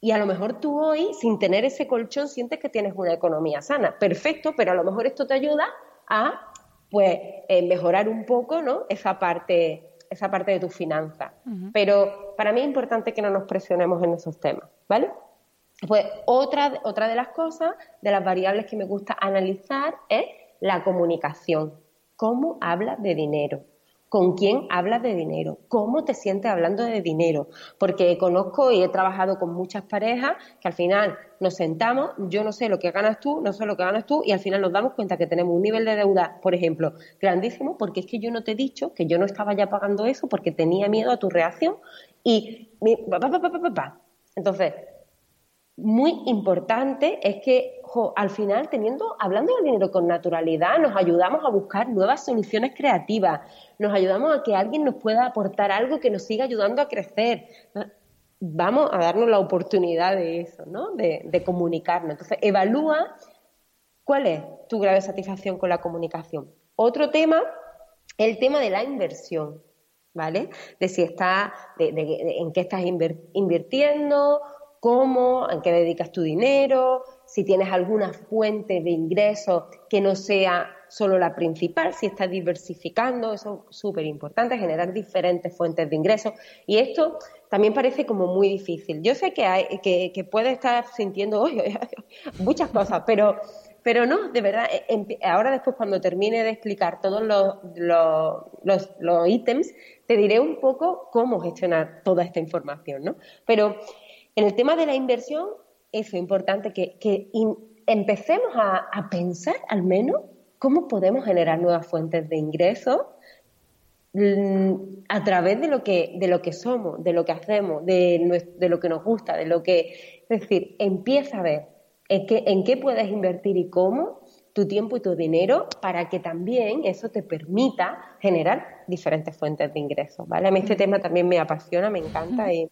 Y a lo mejor tú hoy, sin tener ese colchón, sientes que tienes una economía sana. Perfecto, pero a lo mejor esto te ayuda a pues eh, mejorar un poco, ¿no? Esa parte esa parte de tu finanza. Pero para mí es importante que no nos presionemos en esos temas, ¿vale? Pues otra, otra de las cosas, de las variables que me gusta analizar es la comunicación. ¿Cómo hablas de dinero? Con quién hablas de dinero, cómo te sientes hablando de dinero, porque conozco y he trabajado con muchas parejas que al final nos sentamos, yo no sé lo que ganas tú, no sé lo que ganas tú, y al final nos damos cuenta que tenemos un nivel de deuda, por ejemplo, grandísimo, porque es que yo no te he dicho que yo no estaba ya pagando eso porque tenía miedo a tu reacción y... Entonces, muy importante es que al final, teniendo, hablando de dinero con naturalidad, nos ayudamos a buscar nuevas soluciones creativas, nos ayudamos a que alguien nos pueda aportar algo que nos siga ayudando a crecer. Vamos a darnos la oportunidad de eso, ¿no? De, comunicarnos. Entonces, evalúa cuál es tu grado de satisfacción con la comunicación. Otro tema, el tema de la inversión, ¿vale? De si está, de, en qué estás invirtiendo, cómo, en qué dedicas tu dinero, si tienes alguna fuente de ingresos que no sea solo la principal, si estás diversificando, eso es súper importante, generar diferentes fuentes de ingresos. Y esto también parece como muy difícil. Yo sé que, hay, que, puedes estar sintiendo muchas cosas, pero, pero no, de verdad, eh, ahora después cuando termine de explicar todos los, los, los ítems, te diré un poco cómo gestionar toda esta información, ¿no? Pero en el tema de la inversión, eso es importante que, empecemos a, pensar al menos cómo podemos generar nuevas fuentes de ingresos mm, a través de lo que de lo que somos, de lo que hacemos, de, de lo que nos gusta, de lo que es decir, empieza a ver en qué, en qué puedes invertir y cómo tu tiempo y tu dinero para que también eso te permita generar diferentes fuentes de ingresos, ¿vale? A mí este tema también me apasiona, me encanta y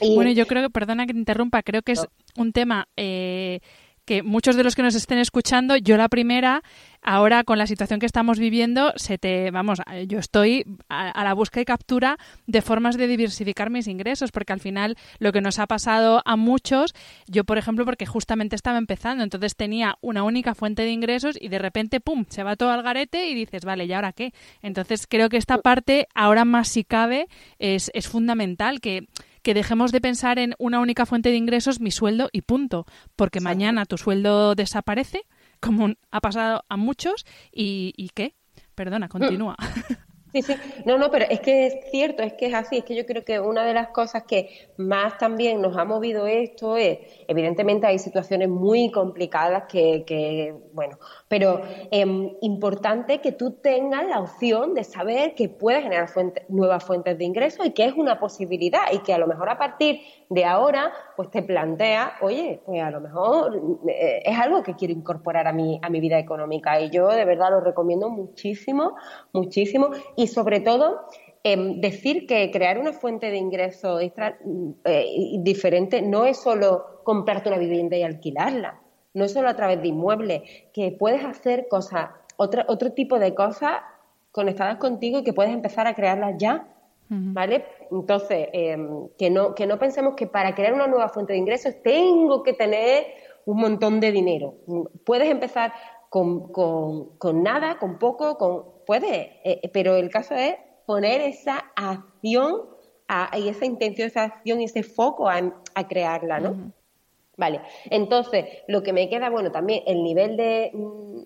mm. Bueno, yo creo que, perdona que te interrumpa, creo que es un tema eh, que muchos de los que nos estén escuchando, yo la primera, ahora con la situación que estamos viviendo, se te, vamos, yo estoy a, la búsqueda y captura de formas de diversificar mis ingresos, porque al final lo que nos ha pasado a muchos, yo por ejemplo, porque justamente estaba empezando, entonces tenía una única fuente de ingresos y de repente, ¡pum!, se va todo al garete y dices, vale, ¿y ahora qué? Entonces creo que esta parte, ahora más si cabe, es, es fundamental, que que dejemos de pensar en una única fuente de ingresos, mi sueldo y punto, porque mañana tu sueldo desaparece, como ha pasado a muchos, y, y ¿qué? Perdona, continúa. Sí, sí, no, no, pero es que es cierto, es que es así, es que yo creo que una de las cosas que más también nos ha movido esto es, evidentemente hay situaciones muy complicadas que, que bueno, pero eh, importante que tú tengas la opción de saber que puedes generar nuevas fuentes de ingresos y que es una posibilidad y que a lo mejor a partir de ahora, pues te plantea, oye, pues a lo mejor eh, es algo que quiero incorporar a mi, a mi vida económica y yo de verdad lo recomiendo muchísimo, muchísimo. Y sobre todo em, decir que crear una fuente de ingreso extra, eh, diferente no es solo comprarte una vivienda y alquilarla, no es solo a través de inmuebles, que puedes hacer cosas, otro, otro tipo de cosas conectadas contigo y que puedes empezar a crearlas ya ¿Vale? Entonces, em, que, no, que no pensemos que para crear una nueva fuente de ingresos tengo que tener un montón de dinero. Puedes empezar con, con, nada, con poco, con puedes, eh, eh, pero el caso es poner esa acción y esa intención, esa acción y ese foco a, crearla, ¿no? Vale, entonces lo que me queda, bueno, también el nivel de mm,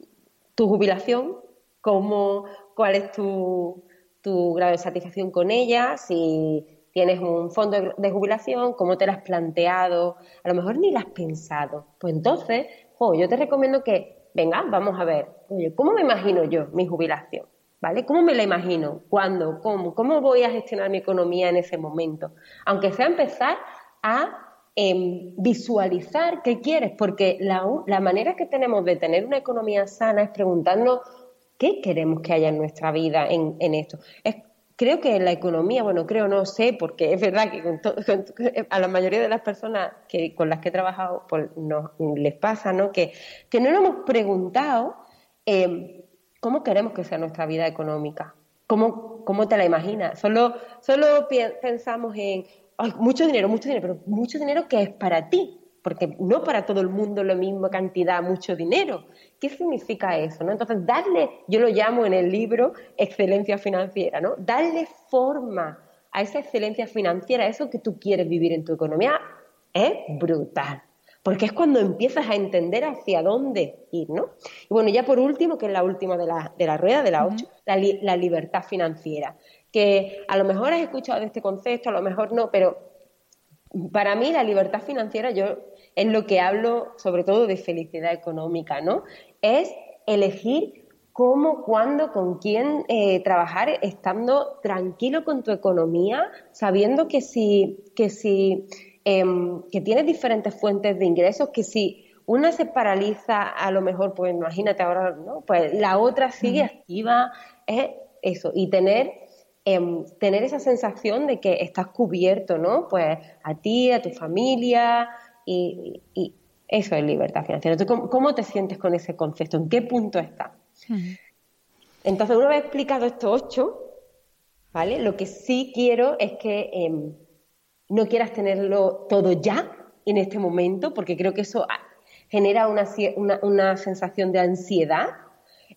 tu jubilación, cómo, cuál es tu, tu grado de satisfacción con ella, si tienes un fondo de jubilación, cómo te lo has planteado, a lo mejor ni lo has pensado. Pues entonces, yo te recomiendo que, venga, vamos a ver, oye, ¿cómo me imagino yo mi jubilación? ¿Vale? ¿Cómo me la imagino? ¿Cuándo? ¿Cómo? ¿Cómo voy a gestionar mi economía en ese momento? Aunque sea empezar a em, visualizar qué quieres, porque la, la manera que tenemos de tener una economía sana es preguntarnos qué queremos que haya en nuestra vida en, esto. creo que la economía, bueno, creo, no sé, porque es verdad que a la mayoría de las personas que, con las que he trabajado pues, les pasa, ¿no? Que, que no nos hemos preguntado eh, cómo queremos que sea nuestra vida económica. ¿Cómo, cómo te la imaginas? Solo, solo pensamos en mucho dinero, mucho dinero, pero mucho dinero que es para ti, porque no para todo el mundo la misma cantidad, mucho dinero. ¿Qué significa eso? ¿no? Entonces, darle, yo lo llamo en el libro excelencia financiera, ¿no? Darle forma a esa excelencia financiera, a eso que tú quieres vivir en tu economía, es brutal. porque es cuando empiezas a entender hacia dónde ir, ¿no? Y bueno, ya por último, que es la última de la, de la rueda, de la 8, la, la libertad financiera, que a lo mejor has escuchado de este concepto, a lo mejor no, pero para mí la libertad financiera, yo es lo que hablo sobre todo de felicidad económica, ¿no? Es elegir cómo, cuándo, con quién eh, trabajar, estando tranquilo con tu economía, sabiendo que si, que si em, que tienes diferentes fuentes de ingresos, que si una se paraliza, a lo mejor, pues imagínate ahora, ¿no? Pues la otra sigue activa, es eso, y tener em, tener esa sensación de que estás cubierto, ¿no? Pues a ti, a tu familia, y, eso es libertad financiera. ¿cómo, te sientes con ese concepto? ¿En qué punto está? Entonces, una vez explicado estos ocho, ¿vale? Lo que sí quiero es que em, no quieras tenerlo todo ya en este momento, porque creo que eso genera una, una, sensación de ansiedad.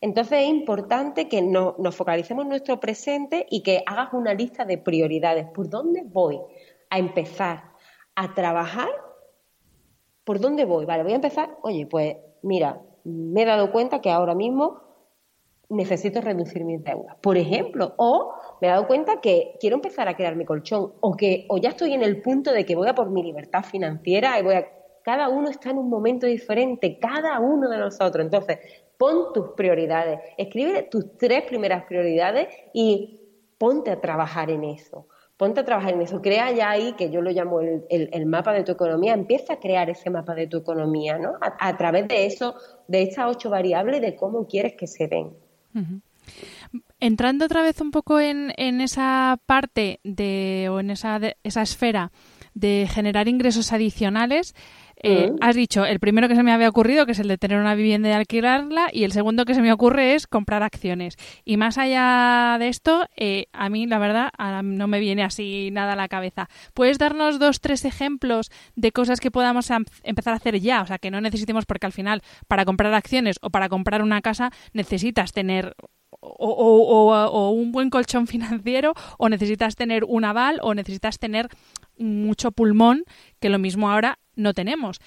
Entonces es importante que nos focalicemos en nuestro presente y que hagas una lista de prioridades. ¿Por dónde voy a empezar a trabajar ¿Por dónde voy? Vale, voy a empezar. Oye, pues mira, me he dado cuenta que ahora mismo necesito reducir mis deudas, por ejemplo, o me he dado cuenta que quiero empezar a crear mi colchón, o que o ya estoy en el punto de que voy a por mi libertad financiera y voy a cada uno está en un momento diferente, cada uno de nosotros. Entonces, pon tus prioridades, escribe tus tres primeras prioridades y ponte a trabajar en eso ponte a trabajar en eso, crea ya ahí, que yo lo llamo el, mapa de tu economía, empieza a crear ese mapa de tu economía, ¿no? A, través de eso, de estas ocho variables, de cómo quieres que se den. Entrando otra vez un poco en, en esa parte de, o en esa, esa esfera de generar ingresos adicionales, eh. Has dicho, el primero que se me había ocurrido, que es el de tener una vivienda y alquilarla, y el segundo que se me ocurre es comprar acciones. Y más allá de esto, eh, a mí, la verdad, no me viene así nada a la cabeza. ¿Puedes darnos dos, tres ejemplos de cosas que podamos empezar a hacer ya? O sea, que no necesitemos, porque al final, para comprar acciones o para comprar una casa, necesitas tener o, o, un buen colchón financiero, o necesitas tener un aval, o necesitas tener mucho pulmón, que lo mismo ahora no tenemos.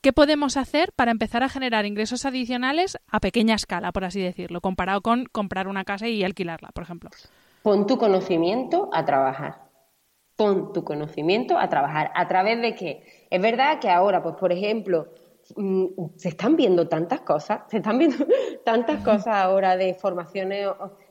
¿Qué podemos hacer para empezar a generar ingresos adicionales a pequeña escala, por así decirlo, comparado con comprar una casa y alquilarla, por ejemplo? Pon tu conocimiento a trabajar. Pon tu conocimiento a trabajar. ¿A través de qué? Es verdad que ahora, pues por ejemplo, mm, se están viendo tantas cosas, se están viendo tantas cosas ahora de formaciones,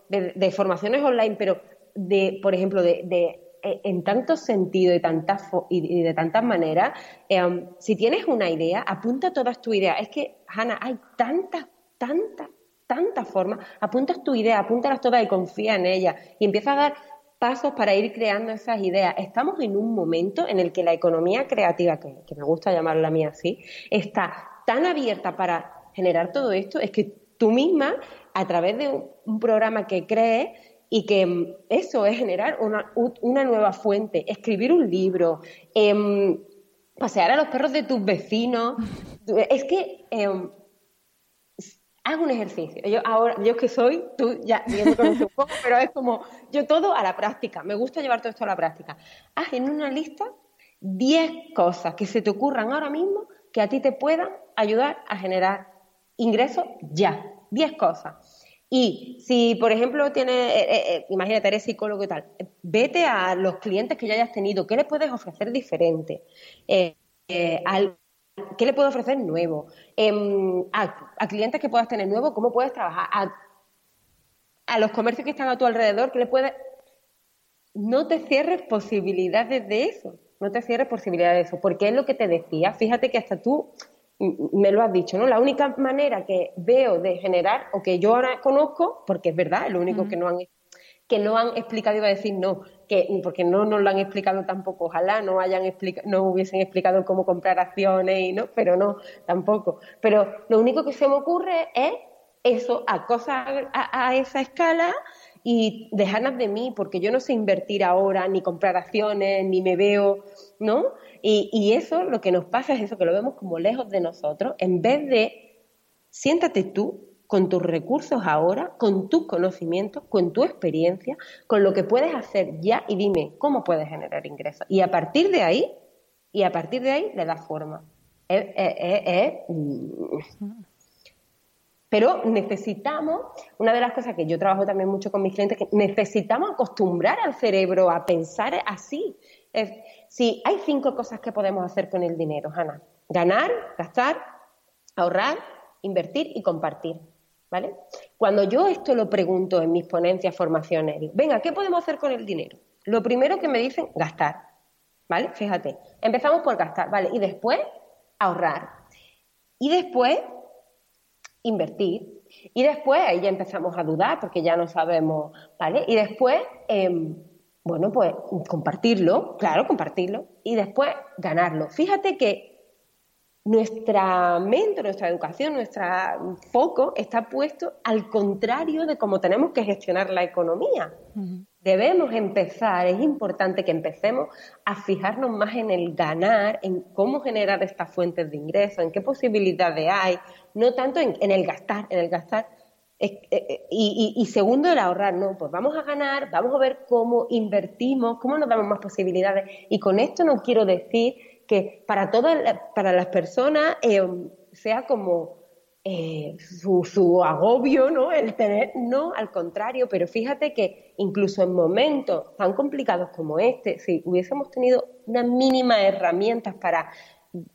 de, formaciones online, pero de, por ejemplo, de en tantos sentidos y, tantas y de tantas maneras, eh, si tienes una idea, apunta todas tus ideas. Es que, Hanna, hay tantas, tantas, tantas formas. Apuntas tu idea, apúntalas todas y confía en ellas. Y empieza a dar pasos para ir creando esas ideas. Estamos en un momento en el que la economía creativa, que, me gusta llamarla a mí así, está tan abierta para generar todo esto, es que tú misma, a través de un programa que crees, y que mm, eso es generar una, una nueva fuente, escribir un libro, em, pasear a los perros de tus vecinos. Es que eh, haz un ejercicio. Yo ahora, yo que soy, tú ya, me conoces un poco, pero es como yo todo a la práctica. Me gusta llevar todo esto a la práctica. Haz en una lista 10 cosas que se te ocurran ahora mismo que a ti te puedan ayudar a generar ingresos ya. 10 cosas. Y si, por ejemplo, tienes, eh, eh, eh, imagínate, eres psicólogo y tal, vete a los clientes que ya hayas tenido, ¿qué le puedes ofrecer diferente? ¿Qué le puedes ofrecer nuevo? Em, a, clientes que puedas tener nuevo, ¿cómo puedes trabajar? A, los comercios que están a tu alrededor, ¿qué le puedes...? No te cierres posibilidades de eso, no te cierres posibilidades de eso, porque es lo que te decía, fíjate que hasta tú me lo has dicho, ¿no? La única manera que veo de generar, o que yo ahora conozco, porque es verdad, es lo único que no han que no han explicado, iba a decir no, que porque no nos lo han explicado tampoco, ojalá no hayan no hubiesen explicado cómo comprar acciones y no, pero no, tampoco. Pero lo único que se me ocurre es eso, a cosas a esa escala y dejarlas de mí, porque yo no sé invertir ahora, ni comprar acciones, ni me veo, ¿no? Y, eso lo que nos pasa es eso, que lo vemos como lejos de nosotros, en vez de siéntate tú con tus recursos ahora, con tus conocimientos, con tu experiencia, con lo que puedes hacer ya y dime cómo puedes generar ingresos. Y a partir de ahí, y a partir de ahí le das forma. Mm. Pero necesitamos, una de las cosas que yo trabajo también mucho con mis clientes, que necesitamos acostumbrar al cerebro a pensar así. Si hay cinco cosas que podemos hacer con el dinero, Ana. Ganar, gastar, ahorrar, invertir y compartir. ¿Vale? Cuando yo esto lo pregunto en mis ponencias, formaciones, venga, ¿qué podemos hacer con el dinero? Lo primero que me dicen, gastar. ¿Vale? Fíjate, empezamos por gastar, ¿vale? Y después, ahorrar. Y después, invertir. Y después, ahí ya empezamos a dudar porque ya no sabemos, ¿vale? Y después, em, bueno, pues compartirlo, claro, compartirlo. Y después, ganarlo. Fíjate que nuestra mente, nuestra educación, nuestro foco está puesto al contrario de cómo tenemos que gestionar la economía. Debemos empezar, es importante que empecemos a fijarnos más en el ganar, en cómo generar estas fuentes de ingresos, en qué posibilidades hay, no tanto en, el gastar, en el gastar. Eh, eh, y, y, segundo, el ahorrar, no, pues vamos a ganar, vamos a ver cómo invertimos, cómo nos damos más posibilidades. Y con esto no quiero decir que para todas para las personas eh, sea como eh, su, agobio, ¿no? El tener, no, al contrario, pero fíjate que incluso en momentos tan complicados como este, si hubiésemos tenido unas mínimas herramientas para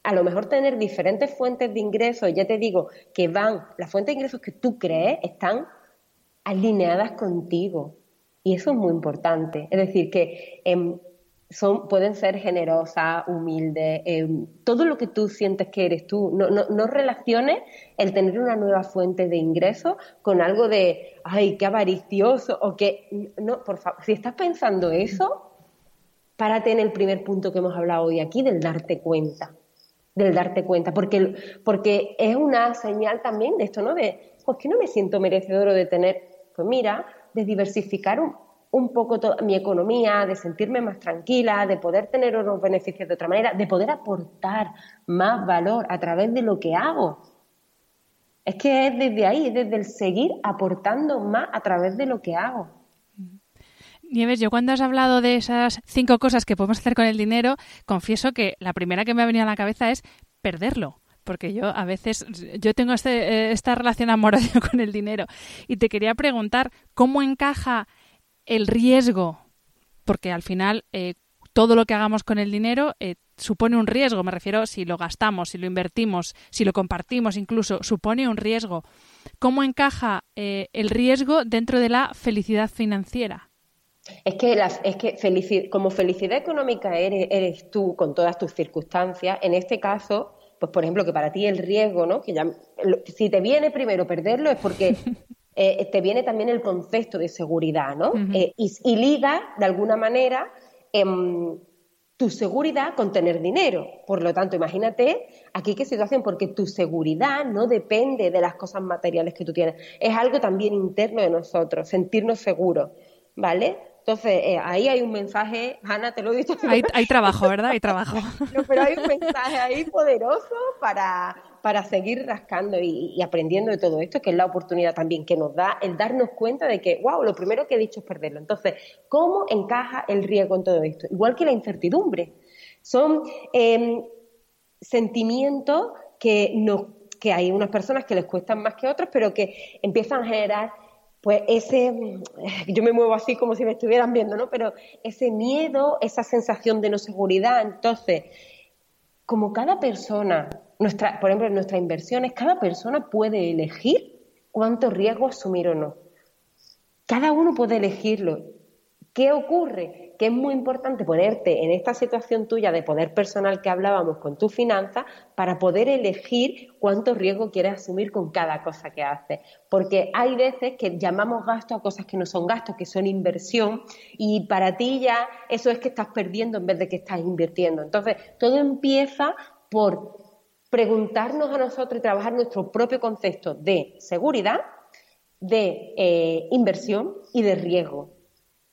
a lo mejor tener diferentes fuentes de ingresos, ya te digo, que van, las fuentes de ingresos que tú crees están alineadas contigo. Y eso es muy importante. Es decir, que em, son, pueden ser generosas, humildes, eh, todo lo que tú sientes que eres tú. No, no, no, relaciones el tener una nueva fuente de ingresos con algo de, ay, qué avaricioso, o que, no, por favor, si estás pensando eso, párate en el primer punto que hemos hablado hoy aquí, del darte cuenta, del darte cuenta, porque, porque es una señal también de esto, ¿no? De, pues que no me siento merecedor de tener, pues mira, de diversificar un, un poco mi economía, de sentirme más tranquila, de poder tener unos beneficios de otra manera, de poder aportar más valor a través de lo que hago. Es que es desde ahí, desde el seguir aportando más a través de lo que hago. Nieves, yo cuando has hablado de esas cinco cosas que podemos hacer con el dinero, confieso que la primera que me ha venido a la cabeza es perderlo porque yo a veces yo tengo este, esta relación amorosa con el dinero y te quería preguntar cómo encaja el riesgo, porque al final eh, todo lo que hagamos con el dinero eh, supone un riesgo, me refiero si lo gastamos, si lo invertimos, si lo compartimos incluso, supone un riesgo. ¿Cómo encaja eh, el riesgo dentro de la felicidad financiera? Es que, es que como felicidad económica eres, eres, tú con todas tus circunstancias, en este caso, pues por ejemplo, que para ti el riesgo, ¿no? Que ya, si te viene primero perderlo es porque eh, te viene también el concepto de seguridad, ¿no? Eh, y, liga, de alguna manera, em, tu seguridad con tener dinero. Por lo tanto, imagínate aquí qué situación, porque tu seguridad no depende de las cosas materiales que tú tienes, es algo también interno de nosotros, sentirnos seguros, ¿vale? Entonces, eh, ahí hay un mensaje, Ana, te lo he dicho. Hay, hay trabajo, ¿verdad? Hay trabajo. pero hay un mensaje ahí poderoso para, para seguir rascando y, aprendiendo de todo esto, que es la oportunidad también que nos da el darnos cuenta de que, wow, lo primero que he dicho es perderlo. Entonces, ¿cómo encaja el riesgo en todo esto? Igual que la incertidumbre. Son em, sentimientos que, no, que hay unas personas que les cuestan más que otras, pero que empiezan a generar pues ese, yo me muevo así como si me estuvieran viendo, ¿no? Pero ese miedo, esa sensación de no seguridad, entonces, como cada persona nuestra, por ejemplo, en nuestras inversiones, cada persona puede elegir cuánto riesgo asumir o no. Cada uno puede elegirlo. ¿Qué ocurre? Que es muy importante ponerte en esta situación tuya de poder personal que hablábamos con tu finanza para poder elegir cuánto riesgo quieres asumir con cada cosa que haces. Porque hay veces que llamamos gasto a cosas que no son gastos, que son inversión, y para ti ya eso es que estás perdiendo en vez de que estás invirtiendo. Entonces, todo empieza por preguntarnos a nosotros y trabajar nuestro propio concepto de seguridad, de eh, inversión y de riesgo.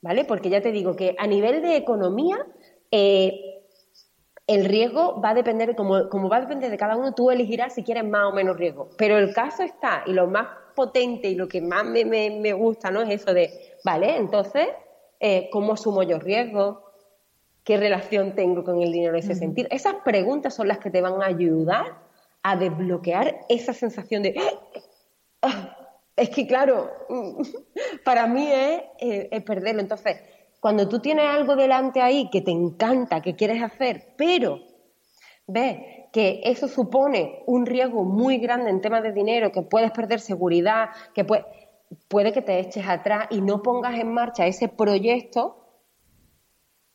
¿Vale? Porque ya te digo que a nivel de economía, eh, el riesgo va a depender, como, como, va a depender de cada uno, tú elegirás si quieres más o menos riesgo. Pero el caso está, y lo más potente y lo que más me, me, gusta, ¿no? Es eso de, vale, entonces, eh, ¿cómo asumo yo riesgo? ¿Qué relación tengo con el dinero en ese sentido? Esas preguntas son las que te van a ayudar a desbloquear esa sensación de... Ah, es que, claro, para mí es, eh, es perderlo. Entonces, cuando tú tienes algo delante ahí que te encanta, que quieres hacer, pero ves que eso supone un riesgo muy grande en temas de dinero, que puedes perder seguridad, que puede que te eches atrás y no pongas en marcha ese proyecto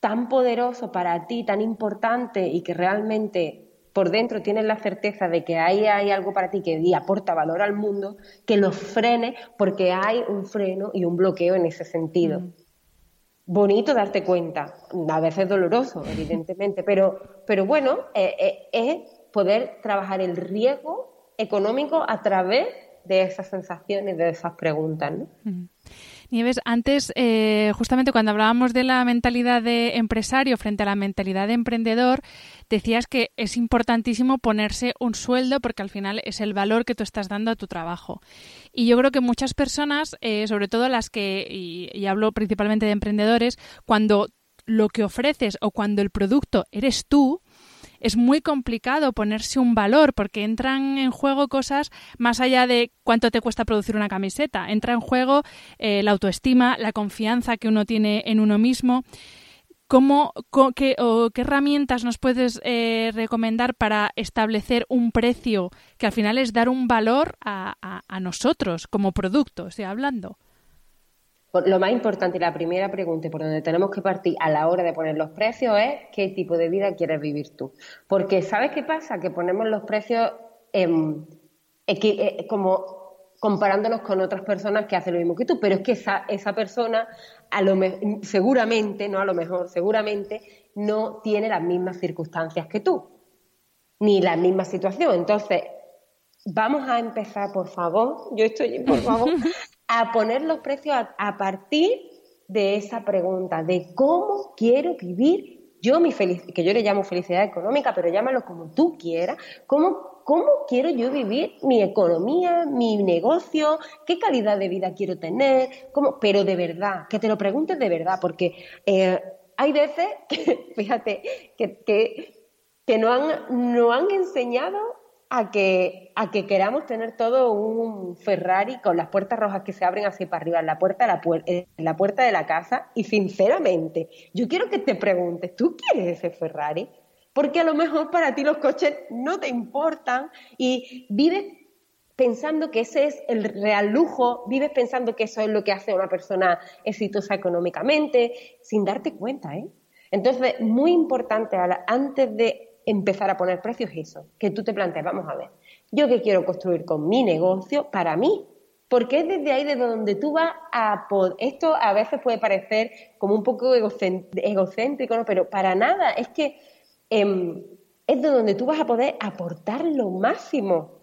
tan poderoso para ti, tan importante y que realmente por dentro tienes la certeza de que ahí hay algo para ti que aporta valor al mundo, que lo frene porque hay un freno y un bloqueo en ese sentido. Mm. Bonito darte cuenta, a veces doloroso, evidentemente, pero, pero bueno, eh, eh, es poder trabajar el riesgo económico a través de esas sensaciones, de esas preguntas. ¿no? Nieves, antes, eh, justamente cuando hablábamos de la mentalidad de empresario frente a la mentalidad de emprendedor, decías que es importantísimo ponerse un sueldo porque al final es el valor que tú estás dando a tu trabajo. Y yo creo que muchas personas, eh, sobre todo las que, y hablo principalmente de emprendedores, cuando lo que ofreces o cuando el producto eres tú, es muy complicado ponerse un valor porque entran en juego cosas más allá de cuánto te cuesta producir una camiseta. Entra en juego eh, la autoestima, la confianza que uno tiene en uno mismo. ¿Cómo, qué, o qué herramientas nos puedes eh, recomendar para establecer un precio que al final es dar un valor a, a nosotros como producto, estoy hablando? Lo más importante y la primera pregunta por donde tenemos que partir a la hora de poner los precios es qué tipo de vida quieres vivir tú. Porque ¿sabes qué pasa? Que ponemos los precios eh, como comparándonos con otras personas que hacen lo mismo que tú, pero es que esa, esa persona a lo seguramente, no a lo mejor, seguramente no tiene las mismas circunstancias que tú, ni la misma situación. Entonces, vamos a empezar, por favor, yo estoy, por favor, a poner los precios a, partir de esa pregunta, de cómo quiero vivir yo mi felicidad, que yo le llamo felicidad económica, pero llámalo como tú quieras, cómo, cómo quiero yo vivir mi economía, mi negocio, qué calidad de vida quiero tener, cómo, pero de verdad, que te lo preguntes de verdad, porque eh, hay veces que, fíjate, que, que, que no, han, no han enseñado a que, a que queramos tener todo un Ferrari con las puertas rojas que se abren así para arriba en la puerta de la, la puerta de la casa y sinceramente yo quiero que te preguntes, ¿tú quieres ese Ferrari? Porque a lo mejor para ti los coches no te importan y vives pensando que ese es el real lujo, vives pensando que eso es lo que hace a una persona exitosa económicamente, sin darte cuenta, ¿eh? Entonces, muy importante, antes de empezar a poner precios es eso, que tú te plantees, vamos a ver, yo qué quiero construir con mi negocio para mí, porque es desde ahí de donde tú vas a poder, esto a veces puede parecer como un poco egocéntrico, ¿no? pero para nada, es que em, es de donde tú vas a poder aportar lo máximo,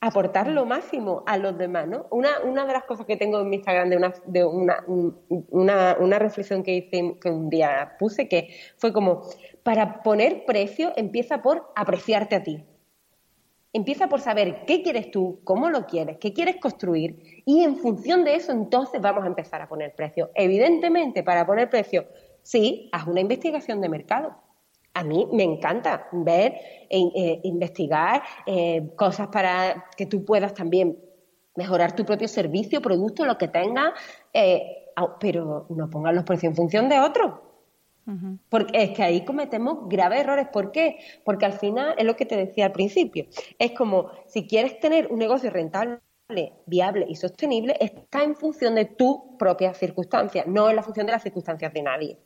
aportar lo máximo a los demás, ¿no? Una, una de las cosas que tengo en mi Instagram de una, de una, una, una reflexión que hice, que un día puse, que fue como, para poner precio empieza por apreciarte a ti. Empieza por saber qué quieres tú, cómo lo quieres, qué quieres construir y en función de eso entonces vamos a empezar a poner precio. Evidentemente, para poner precio, sí, haz una investigación de mercado. A mí me encanta ver e eh, investigar eh, cosas para que tú puedas también mejorar tu propio servicio, producto, lo que tengas, eh, pero no pongas los precios en función de Porque es que ahí cometemos graves errores. ¿Por qué? Porque al final es lo que te decía al principio. Es como si quieres tener un negocio rentable, viable y sostenible, está en función de tus propias circunstancias, no en la función de las circunstancias de nadie,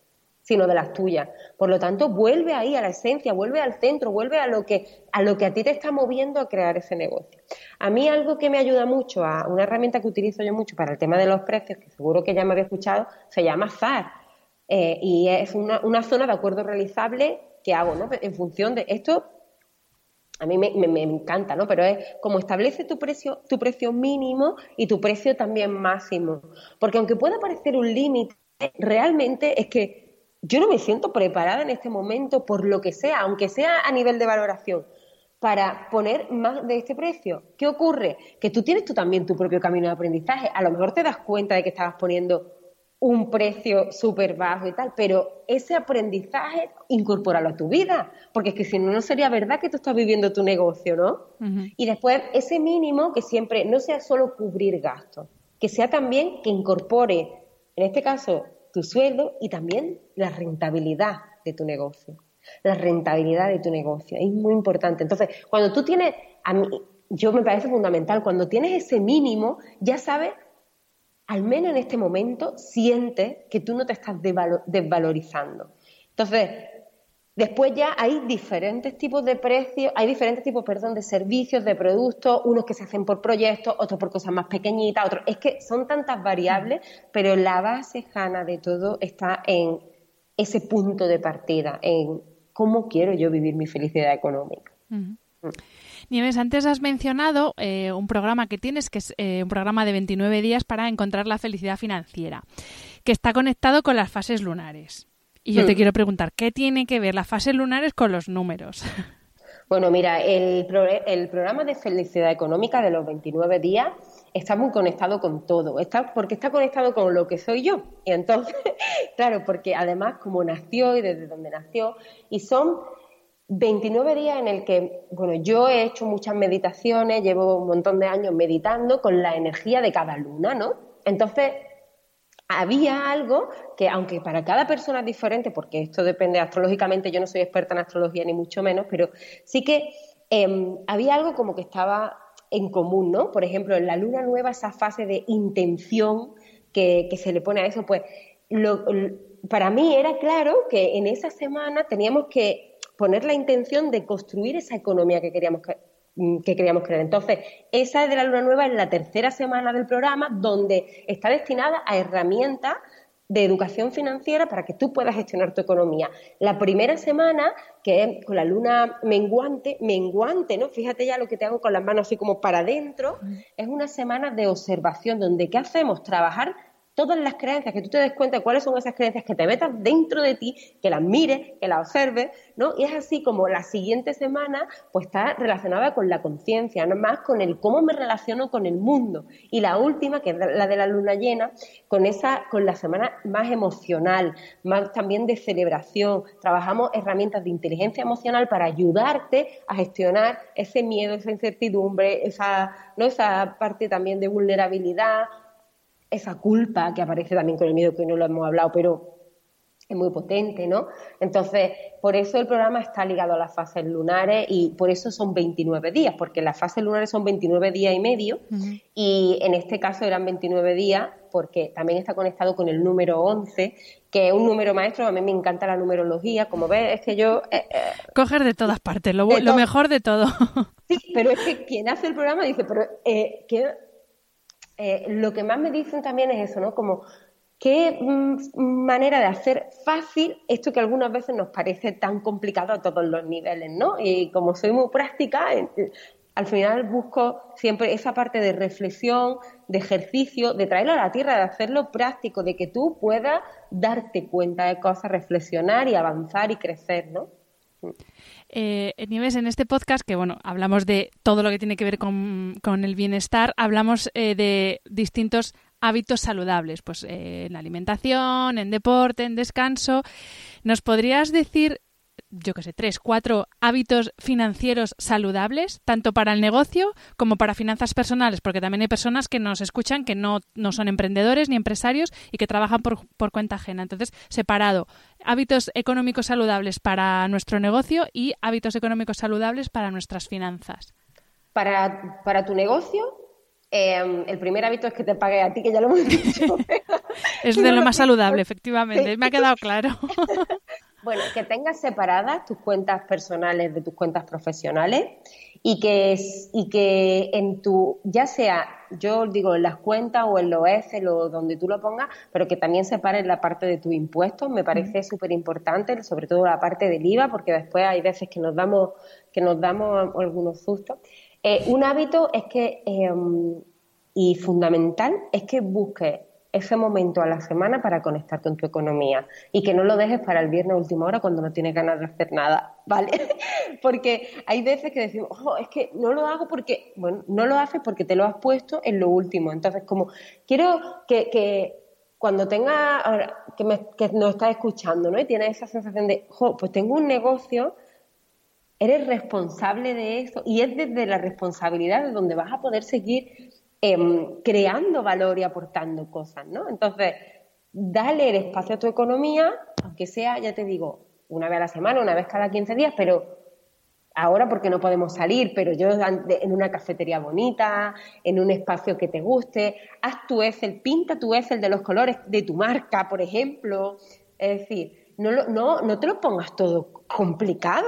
sino de las tuyas. Por lo tanto, vuelve ahí a la esencia, vuelve al centro, vuelve a lo que a lo que a ti te está moviendo a crear ese negocio. A mí algo que me ayuda mucho, a una herramienta que utilizo yo mucho para el tema de los precios, que seguro que ya me había escuchado, se llama ZAR eh, y es una, una, zona de acuerdo realizable que hago, ¿no? En función de esto, a mí me, me, encanta, ¿no? Pero es como establece tu precio, tu precio mínimo y tu precio también máximo. Porque aunque pueda parecer un límite, realmente es que yo no me siento preparada en este momento por lo que sea, aunque sea a nivel de valoración, para poner más de este precio. ¿Qué ocurre? Que tú tienes tú también tu propio camino de aprendizaje. A lo mejor te das cuenta de que estabas poniendo un precio súper bajo y tal, pero ese aprendizaje incorpóralo a tu vida, porque es que si no, no sería verdad que tú estás viviendo tu negocio, ¿no? Y después ese mínimo que siempre no sea solo cubrir gastos, que sea también que incorpore, en este caso, tu sueldo y también la rentabilidad de tu negocio. La rentabilidad de tu negocio es muy importante. Entonces, cuando tú tienes, a mí, yo me parece fundamental, cuando tienes ese mínimo, ya sabes al menos en este momento, sientes que tú no te estás desvalorizando. Entonces, después ya hay diferentes tipos de precios, hay diferentes tipos, perdón, de servicios, de productos, unos que se hacen por proyectos, otros por cosas más pequeñitas, otros. Es que son tantas variables, pero la base, jana de todo está en ese punto de partida, en cómo quiero yo vivir mi felicidad económica. Nieves, antes has mencionado eh, un programa que tienes, que es eh, un programa de 29 días para encontrar la felicidad financiera, que está conectado con las fases lunares. Y yo te hmm. quiero preguntar, ¿qué tiene que ver las fases lunares con los números? Bueno, mira, el, el programa de felicidad económica de los 29 días está muy conectado con todo, está, porque está conectado con lo que soy yo. Y entonces, claro, porque además como nació y desde donde nació, y son 29 días en el que, bueno, yo he hecho muchas meditaciones, llevo un montón de años meditando con la energía de cada luna, ¿no? Entonces, había algo que, aunque para cada persona es diferente, porque esto depende astrológicamente, yo no soy experta en astrología ni mucho menos, pero sí que em, había algo como que estaba en común, ¿no? Por ejemplo, en la luna nueva, esa fase de intención que, se le pone a eso, pues para mí era claro que en esa semana teníamos que poner la intención de construir esa economía que queríamos mm, que, queríamos crear. Entonces, esa de la luna nueva es la tercera semana del programa donde está destinada a herramientas de educación financiera para que tú puedas gestionar tu economía. La primera semana, que es con la luna menguante, menguante, ¿no? Fíjate ya lo que te hago con las manos así como para adentro, es una semana de observación donde ¿qué hacemos? Trabajar todas las creencias, que tú te des cuenta de cuáles son esas creencias, que te metas dentro de ti, que las mires, que las observes, ¿no? Y es así como la siguiente semana, pues está relacionada con la conciencia, no más con el cómo me relaciono con el mundo. Y la última, que es la de la luna llena, con esa, con la semana más emocional, más también de celebración. Trabajamos herramientas de inteligencia emocional para ayudarte a gestionar ese miedo, esa incertidumbre, esa, ¿no? esa parte también de vulnerabilidad, esa culpa que aparece también con el miedo que no lo hemos hablado, pero es muy potente, ¿no? Entonces, por eso el programa está ligado a las fases lunares y por eso son 29 días, porque las fases lunares son 29 días y medio y en este caso eran 29 días porque también está conectado con el número 11, que es un número maestro, a mí me encanta la numerología, como ves, es que yo... Eh, eh, Coger de todas partes, lo, mejor de todo. Sí, pero es que quien hace el programa dice, pero eh, ¿qué, eh, lo que más me dicen también es eso, ¿no? Como qué mm, manera de hacer fácil esto que algunas veces nos parece tan complicado a todos los niveles, ¿no? Y como soy muy práctica, al final busco siempre esa parte de reflexión, de ejercicio, de traerlo a la tierra, de hacerlo práctico, de que tú puedas darte cuenta de cosas, reflexionar y avanzar y crecer, ¿no? Eh, Nieves, en este podcast, que bueno, hablamos de todo lo que tiene que ver con, el bienestar, hablamos eh, de distintos hábitos saludables, pues eh, en alimentación, en deporte, en descanso. ¿Nos podrías decir yo qué sé, tres, cuatro hábitos financieros saludables, tanto para el negocio como para finanzas personales, porque también hay personas que nos escuchan que no, no son emprendedores ni empresarios y que trabajan por, por cuenta ajena. Entonces, separado, hábitos económicos saludables para nuestro negocio y hábitos económicos saludables para nuestras finanzas. Para, para tu negocio, em, el primer hábito es que te pague a ti, que ya lo hemos dicho. es de lo más saludable, efectivamente. Me ha quedado claro. Bueno, que tengas separadas tus cuentas personales de tus cuentas profesionales y que, y que en tu, ya sea, yo digo, en las cuentas o en los Excel o donde tú lo pongas, pero que también separes la parte de tus impuestos, me parece súper importante, sobre todo la parte del IVA, porque después hay veces que nos damos, que nos damos algunos sustos. Eh, un hábito es que, em, y fundamental, es que busques ese momento a la semana para conectar con tu economía y que no lo dejes para el viernes última hora cuando no tienes ganas de hacer nada, ¿vale? porque hay veces que decimos, oh, es que no lo hago porque, bueno, no lo haces porque te lo has puesto en lo último. Entonces, como quiero que, cuando tenga, que, me, que nos está escuchando, ¿no? Y tiene esa sensación de, pues tengo un negocio, eres responsable de eso y es desde la responsabilidad de donde vas a poder seguir em, creando valor y aportando cosas, ¿no? Entonces, dale el espacio a tu economía, aunque sea, ya te digo, una vez a la semana, una vez cada 15 días, pero ahora porque no podemos salir, pero yo en una cafetería bonita, en un espacio que te guste, haz tu Excel, pinta tu Excel de los colores de tu marca, por ejemplo. Es decir, no, no, no te lo pongas todo complicado,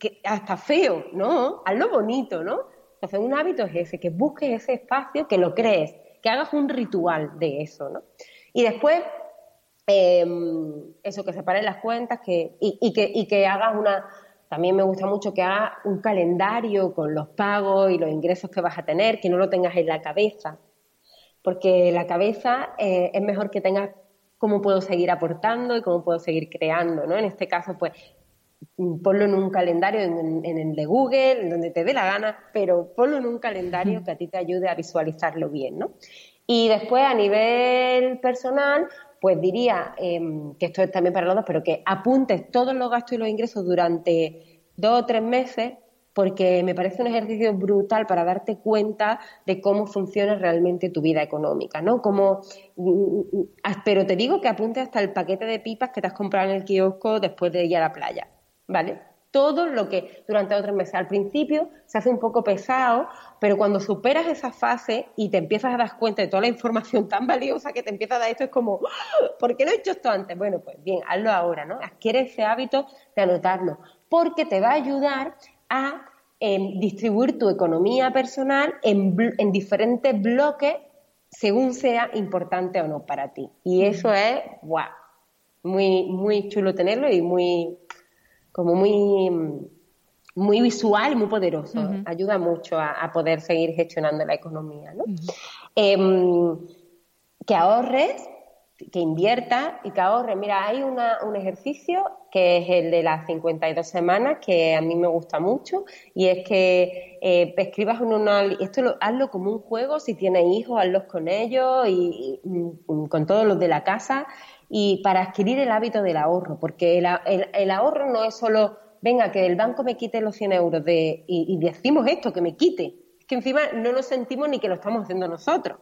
que hasta feo, ¿no? Hazlo bonito, ¿no? Entonces, un hábito es ese, que busques ese espacio, que lo crees, que hagas un ritual de eso, ¿no? Y después, em, eso, que separes las cuentas que, y, que, y que hagas una también me gusta mucho que hagas un calendario con los pagos y los ingresos que vas a tener, que no lo tengas en la cabeza. Porque la cabeza eh, es mejor que tengas cómo puedo seguir aportando y cómo puedo seguir creando, ¿no? En este caso, pues ponlo en un calendario en, el de Google, en donde te dé la gana, pero ponlo en un calendario que a ti te ayude a visualizarlo bien, ¿no? Y después a nivel personal, pues diría em, que esto es también para los dos, pero que apuntes todos los gastos y los ingresos durante dos o tres meses, porque me parece un ejercicio brutal para darte cuenta de cómo funciona realmente tu vida económica, ¿no? Como, mm, mm, pero te digo que apuntes hasta el paquete de pipas que te has comprado en el kiosco después de ir a la playa, ¿vale? todo lo que durante otros meses. Al principio se hace un poco pesado, pero cuando superas esa fase y te empiezas a dar cuenta de toda la información tan valiosa que te empieza a dar esto, es como, ¡Ah! ¿por qué no he hecho esto antes? Bueno, pues bien, hazlo ahora, ¿no? Adquiere ese hábito de anotarlo, porque te va a ayudar a em, distribuir tu economía personal en, en diferentes bloques según sea importante o no para ti. Y eso es, wow, muy, muy chulo tenerlo y muy como muy, muy visual y muy poderoso. Ayuda mucho a, poder seguir gestionando la economía. ¿no? Em, que ahorres, que inviertas y que ahorres. Mira, hay una, un ejercicio que es el de las 52 semanas, que a mí me gusta mucho, y es que eh, escribas un una, esto hazlo como un juego, si tienes hijos, hazlos con ellos y, con todos los de la casa, y para adquirir el hábito del ahorro, porque el, ahorro no es solo, venga, que el banco me quite los 100 euros de, y, decimos esto, que me quite. Es que encima no lo sentimos ni que lo estamos haciendo nosotros.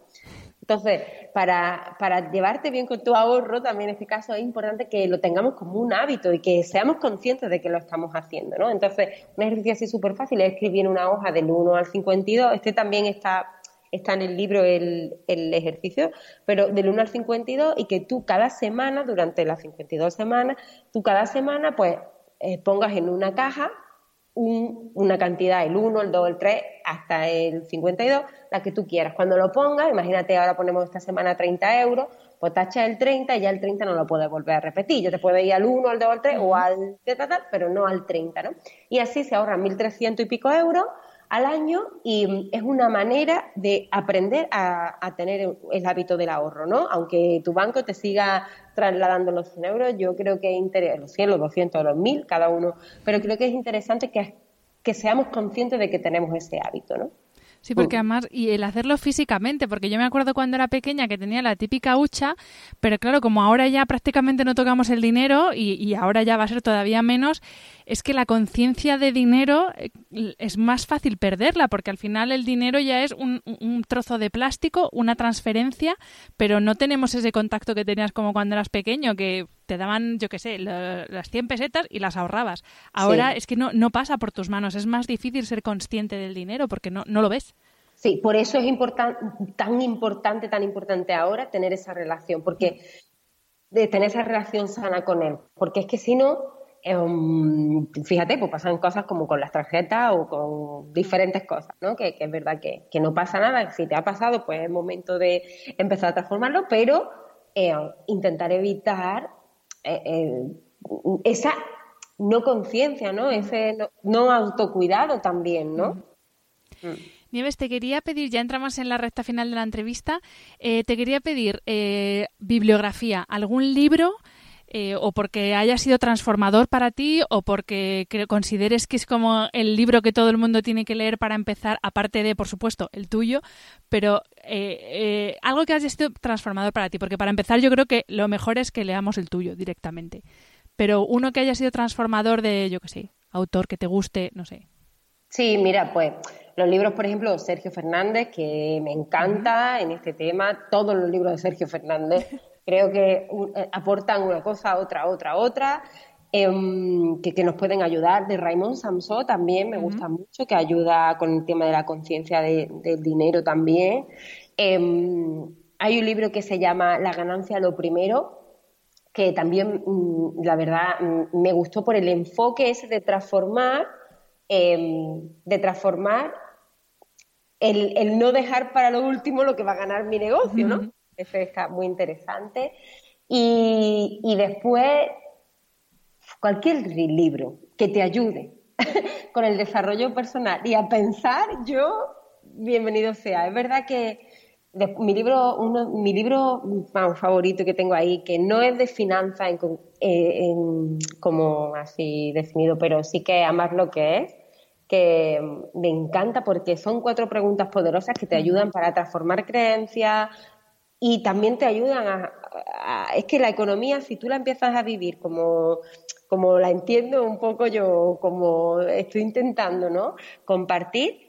Entonces, para, para, llevarte bien con tu ahorro, también en este caso es importante que lo tengamos como un hábito y que seamos conscientes de que lo estamos haciendo, ¿no? Entonces, un ejercicio así súper fácil es escribir una hoja del 1 al 52. Este también está está en el libro el, el, ejercicio, pero del 1 al 52 y que tú cada semana, durante las 52 semanas, tú cada semana pues eh, pongas en una caja un, una cantidad, el 1, el 2, el 3, hasta el 52, la que tú quieras. Cuando lo pongas, imagínate ahora ponemos esta semana 30 euros, pues tacha el 30 y ya el 30 no lo puedes volver a repetir. Yo te puedo ir al 1, al 2, al 3 o al tal, pero no al 30, ¿no? Y así se ahorran 1.300 y pico euros al año y es una manera de aprender a, tener el hábito del ahorro, ¿no? Aunque tu banco te siga trasladando los 100 euros, yo creo que es interesante, los 100, los 200, los 1000, cada uno, pero creo que es interesante que, que seamos conscientes de que tenemos ese hábito, ¿no? Sí, porque además, y el hacerlo físicamente, porque yo me acuerdo cuando era pequeña que tenía la típica hucha, pero claro, como ahora ya prácticamente no tocamos el dinero y, y ahora ya va a ser todavía menos, es que la conciencia de dinero eh, es más fácil perderla, porque al final el dinero ya es un, un, trozo de plástico, una transferencia, pero no tenemos ese contacto que tenías como cuando eras pequeño, que te daban, yo qué sé, las 100 pesetas y las ahorrabas. Ahora es que no, no pasa por tus manos, es más difícil ser consciente del dinero porque no, no lo ves. Sí, por eso es tan importante, tan importante ahora tener esa relación, porque de tener esa relación sana con él, porque es que si no, em, fíjate, pues pasan cosas como con las tarjetas o con diferentes cosas, ¿no? Que, es verdad que, no pasa nada, si te ha pasado, pues es momento de empezar a transformarlo, pero eh, intentar evitar eh, esa no conciencia, ¿no? Ese no, autocuidado también, ¿no? Nieves, te quería pedir, ya entramos en la recta final de la entrevista, eh, te quería pedir eh, bibliografía, algún libro eh, o porque haya sido transformador para ti o porque consideres que es como el libro que todo el mundo tiene que leer para empezar, aparte de, por supuesto, el tuyo, pero eh, eh, algo que haya sido transformador para ti, porque para empezar yo creo que lo mejor es que leamos el tuyo directamente, pero uno que haya sido transformador de, yo qué sé, autor que te guste, no sé. Sí, mira, pues los libros, por ejemplo, Sergio Fernández, que me encanta en este tema, todos los libros de Sergio Fernández Creo que eh, aportan una cosa, otra, otra, otra, em, que, nos pueden ayudar. De Raymond Samso también me gusta mucho, que ayuda con el tema de la conciencia del dinero también. Em, hay un libro que se llama La ganancia lo primero, que también, mm, la verdad, mm, me gustó por el enfoque ese de transformar, em, de transformar el, no dejar para lo último lo que va a ganar mi negocio, ¿no? Eso está muy interesante. Y, después, cualquier libro que te ayude con el desarrollo personal y a pensar, yo, bienvenido sea. Es verdad que mi libro, uno, mi libro favorito que tengo ahí, que no es de finanzas eh, como así definido, pero sí que amar lo que es, que me encanta porque son cuatro preguntas poderosas que te ayudan para transformar creencias, y también te ayudan a, Es que la economía, si tú la empiezas a vivir como, como la entiendo un poco yo, como estoy intentando, ¿no? Compartir,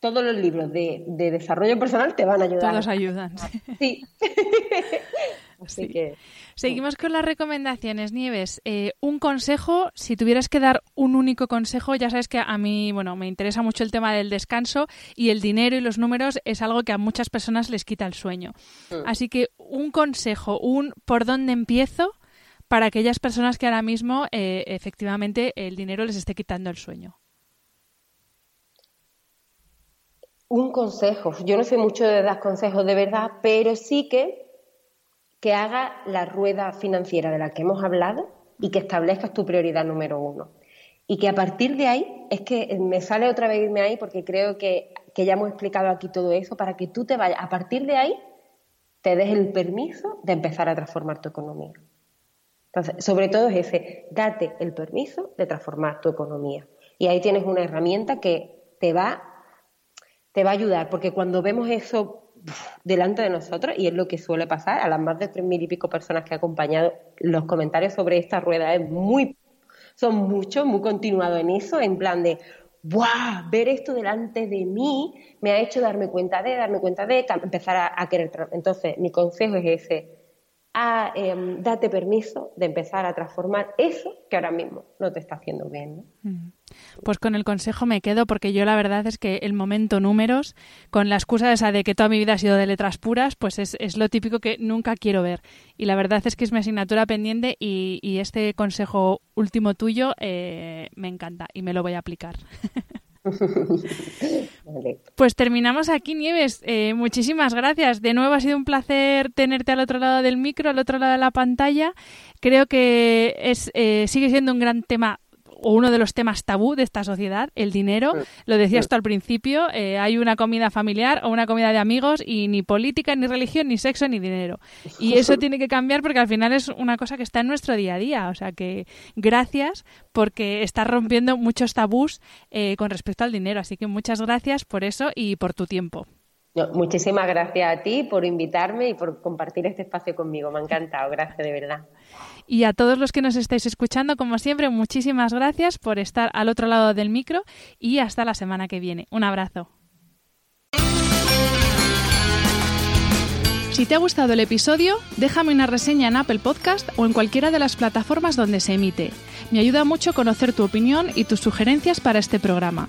todos los libros de, de desarrollo personal te van a ayudar. Todos ayudan. Sí. Seguimos con las recomendaciones, Nieves. Eh, un consejo, si tuvieras que dar un único consejo, ya sabes que a mí, bueno, me interesa mucho el tema del descanso y el dinero y los números es algo que a muchas personas les quita el sueño. Mm. Así que un consejo, un por dónde empiezo para aquellas personas que ahora mismo eh, efectivamente el dinero les esté quitando el sueño. Un consejo. Yo no sé mucho de dar consejos de verdad, pero sí que que haga la rueda financiera de la que hemos hablado y que establezcas tu prioridad número uno. Y que a partir de ahí, es que me sale otra vez irme ahí porque creo que, ya hemos explicado aquí todo eso, para que tú te vayas, a partir de ahí, te des el permiso de empezar a transformar tu economía. Entonces, sobre todo es ese, date el permiso de transformar tu economía. Y ahí tienes una herramienta que te va, te va a ayudar, porque cuando vemos eso delante de nosotros y es lo que suele pasar a las más de tres mil y pico personas que he acompañado. Los comentarios sobre esta rueda es muy, son muchos, muy continuados en eso, en plan de, ¡buah! Ver esto delante de mí me ha hecho darme cuenta de, darme cuenta de, empezar a, a querer. Entonces, mi consejo es ese, em, date permiso de empezar a transformar eso que ahora mismo no te está haciendo bien. Mm. Pues con el consejo me quedo porque yo la verdad es que el momento números, con la excusa esa de que toda mi vida ha sido de letras puras, pues es, es lo típico que nunca quiero ver. Y la verdad es que es mi asignatura pendiente y, y este consejo último tuyo eh, me encanta y me lo voy a aplicar. Pues terminamos aquí, Nieves. Eh, muchísimas gracias. De nuevo ha sido un placer tenerte al otro lado del micro, al otro lado de la pantalla. Creo que es, eh, sigue siendo un gran tema o uno de los temas tabú de esta sociedad, el dinero. Lo decías tú al principio, eh, hay una comida familiar o una comida de amigos y ni política, ni religión, ni sexo, ni dinero. Y eso tiene que cambiar porque al final es una cosa que está en nuestro día a día. O sea que gracias porque estás rompiendo muchos tabús eh, con respecto al dinero. Así que muchas gracias por eso y por tu tiempo. muchísimas gracias a ti por invitarme y por compartir este espacio conmigo. Me ha encantado. Gracias de verdad. Y a todos los que nos estáis escuchando, como siempre, muchísimas gracias por estar al otro lado del micro y hasta la semana que viene. Un abrazo. Si te ha gustado el episodio, déjame una reseña en Apple Podcast o en cualquiera de las plataformas donde se emite. Me ayuda mucho conocer tu opinión y tus sugerencias para este programa.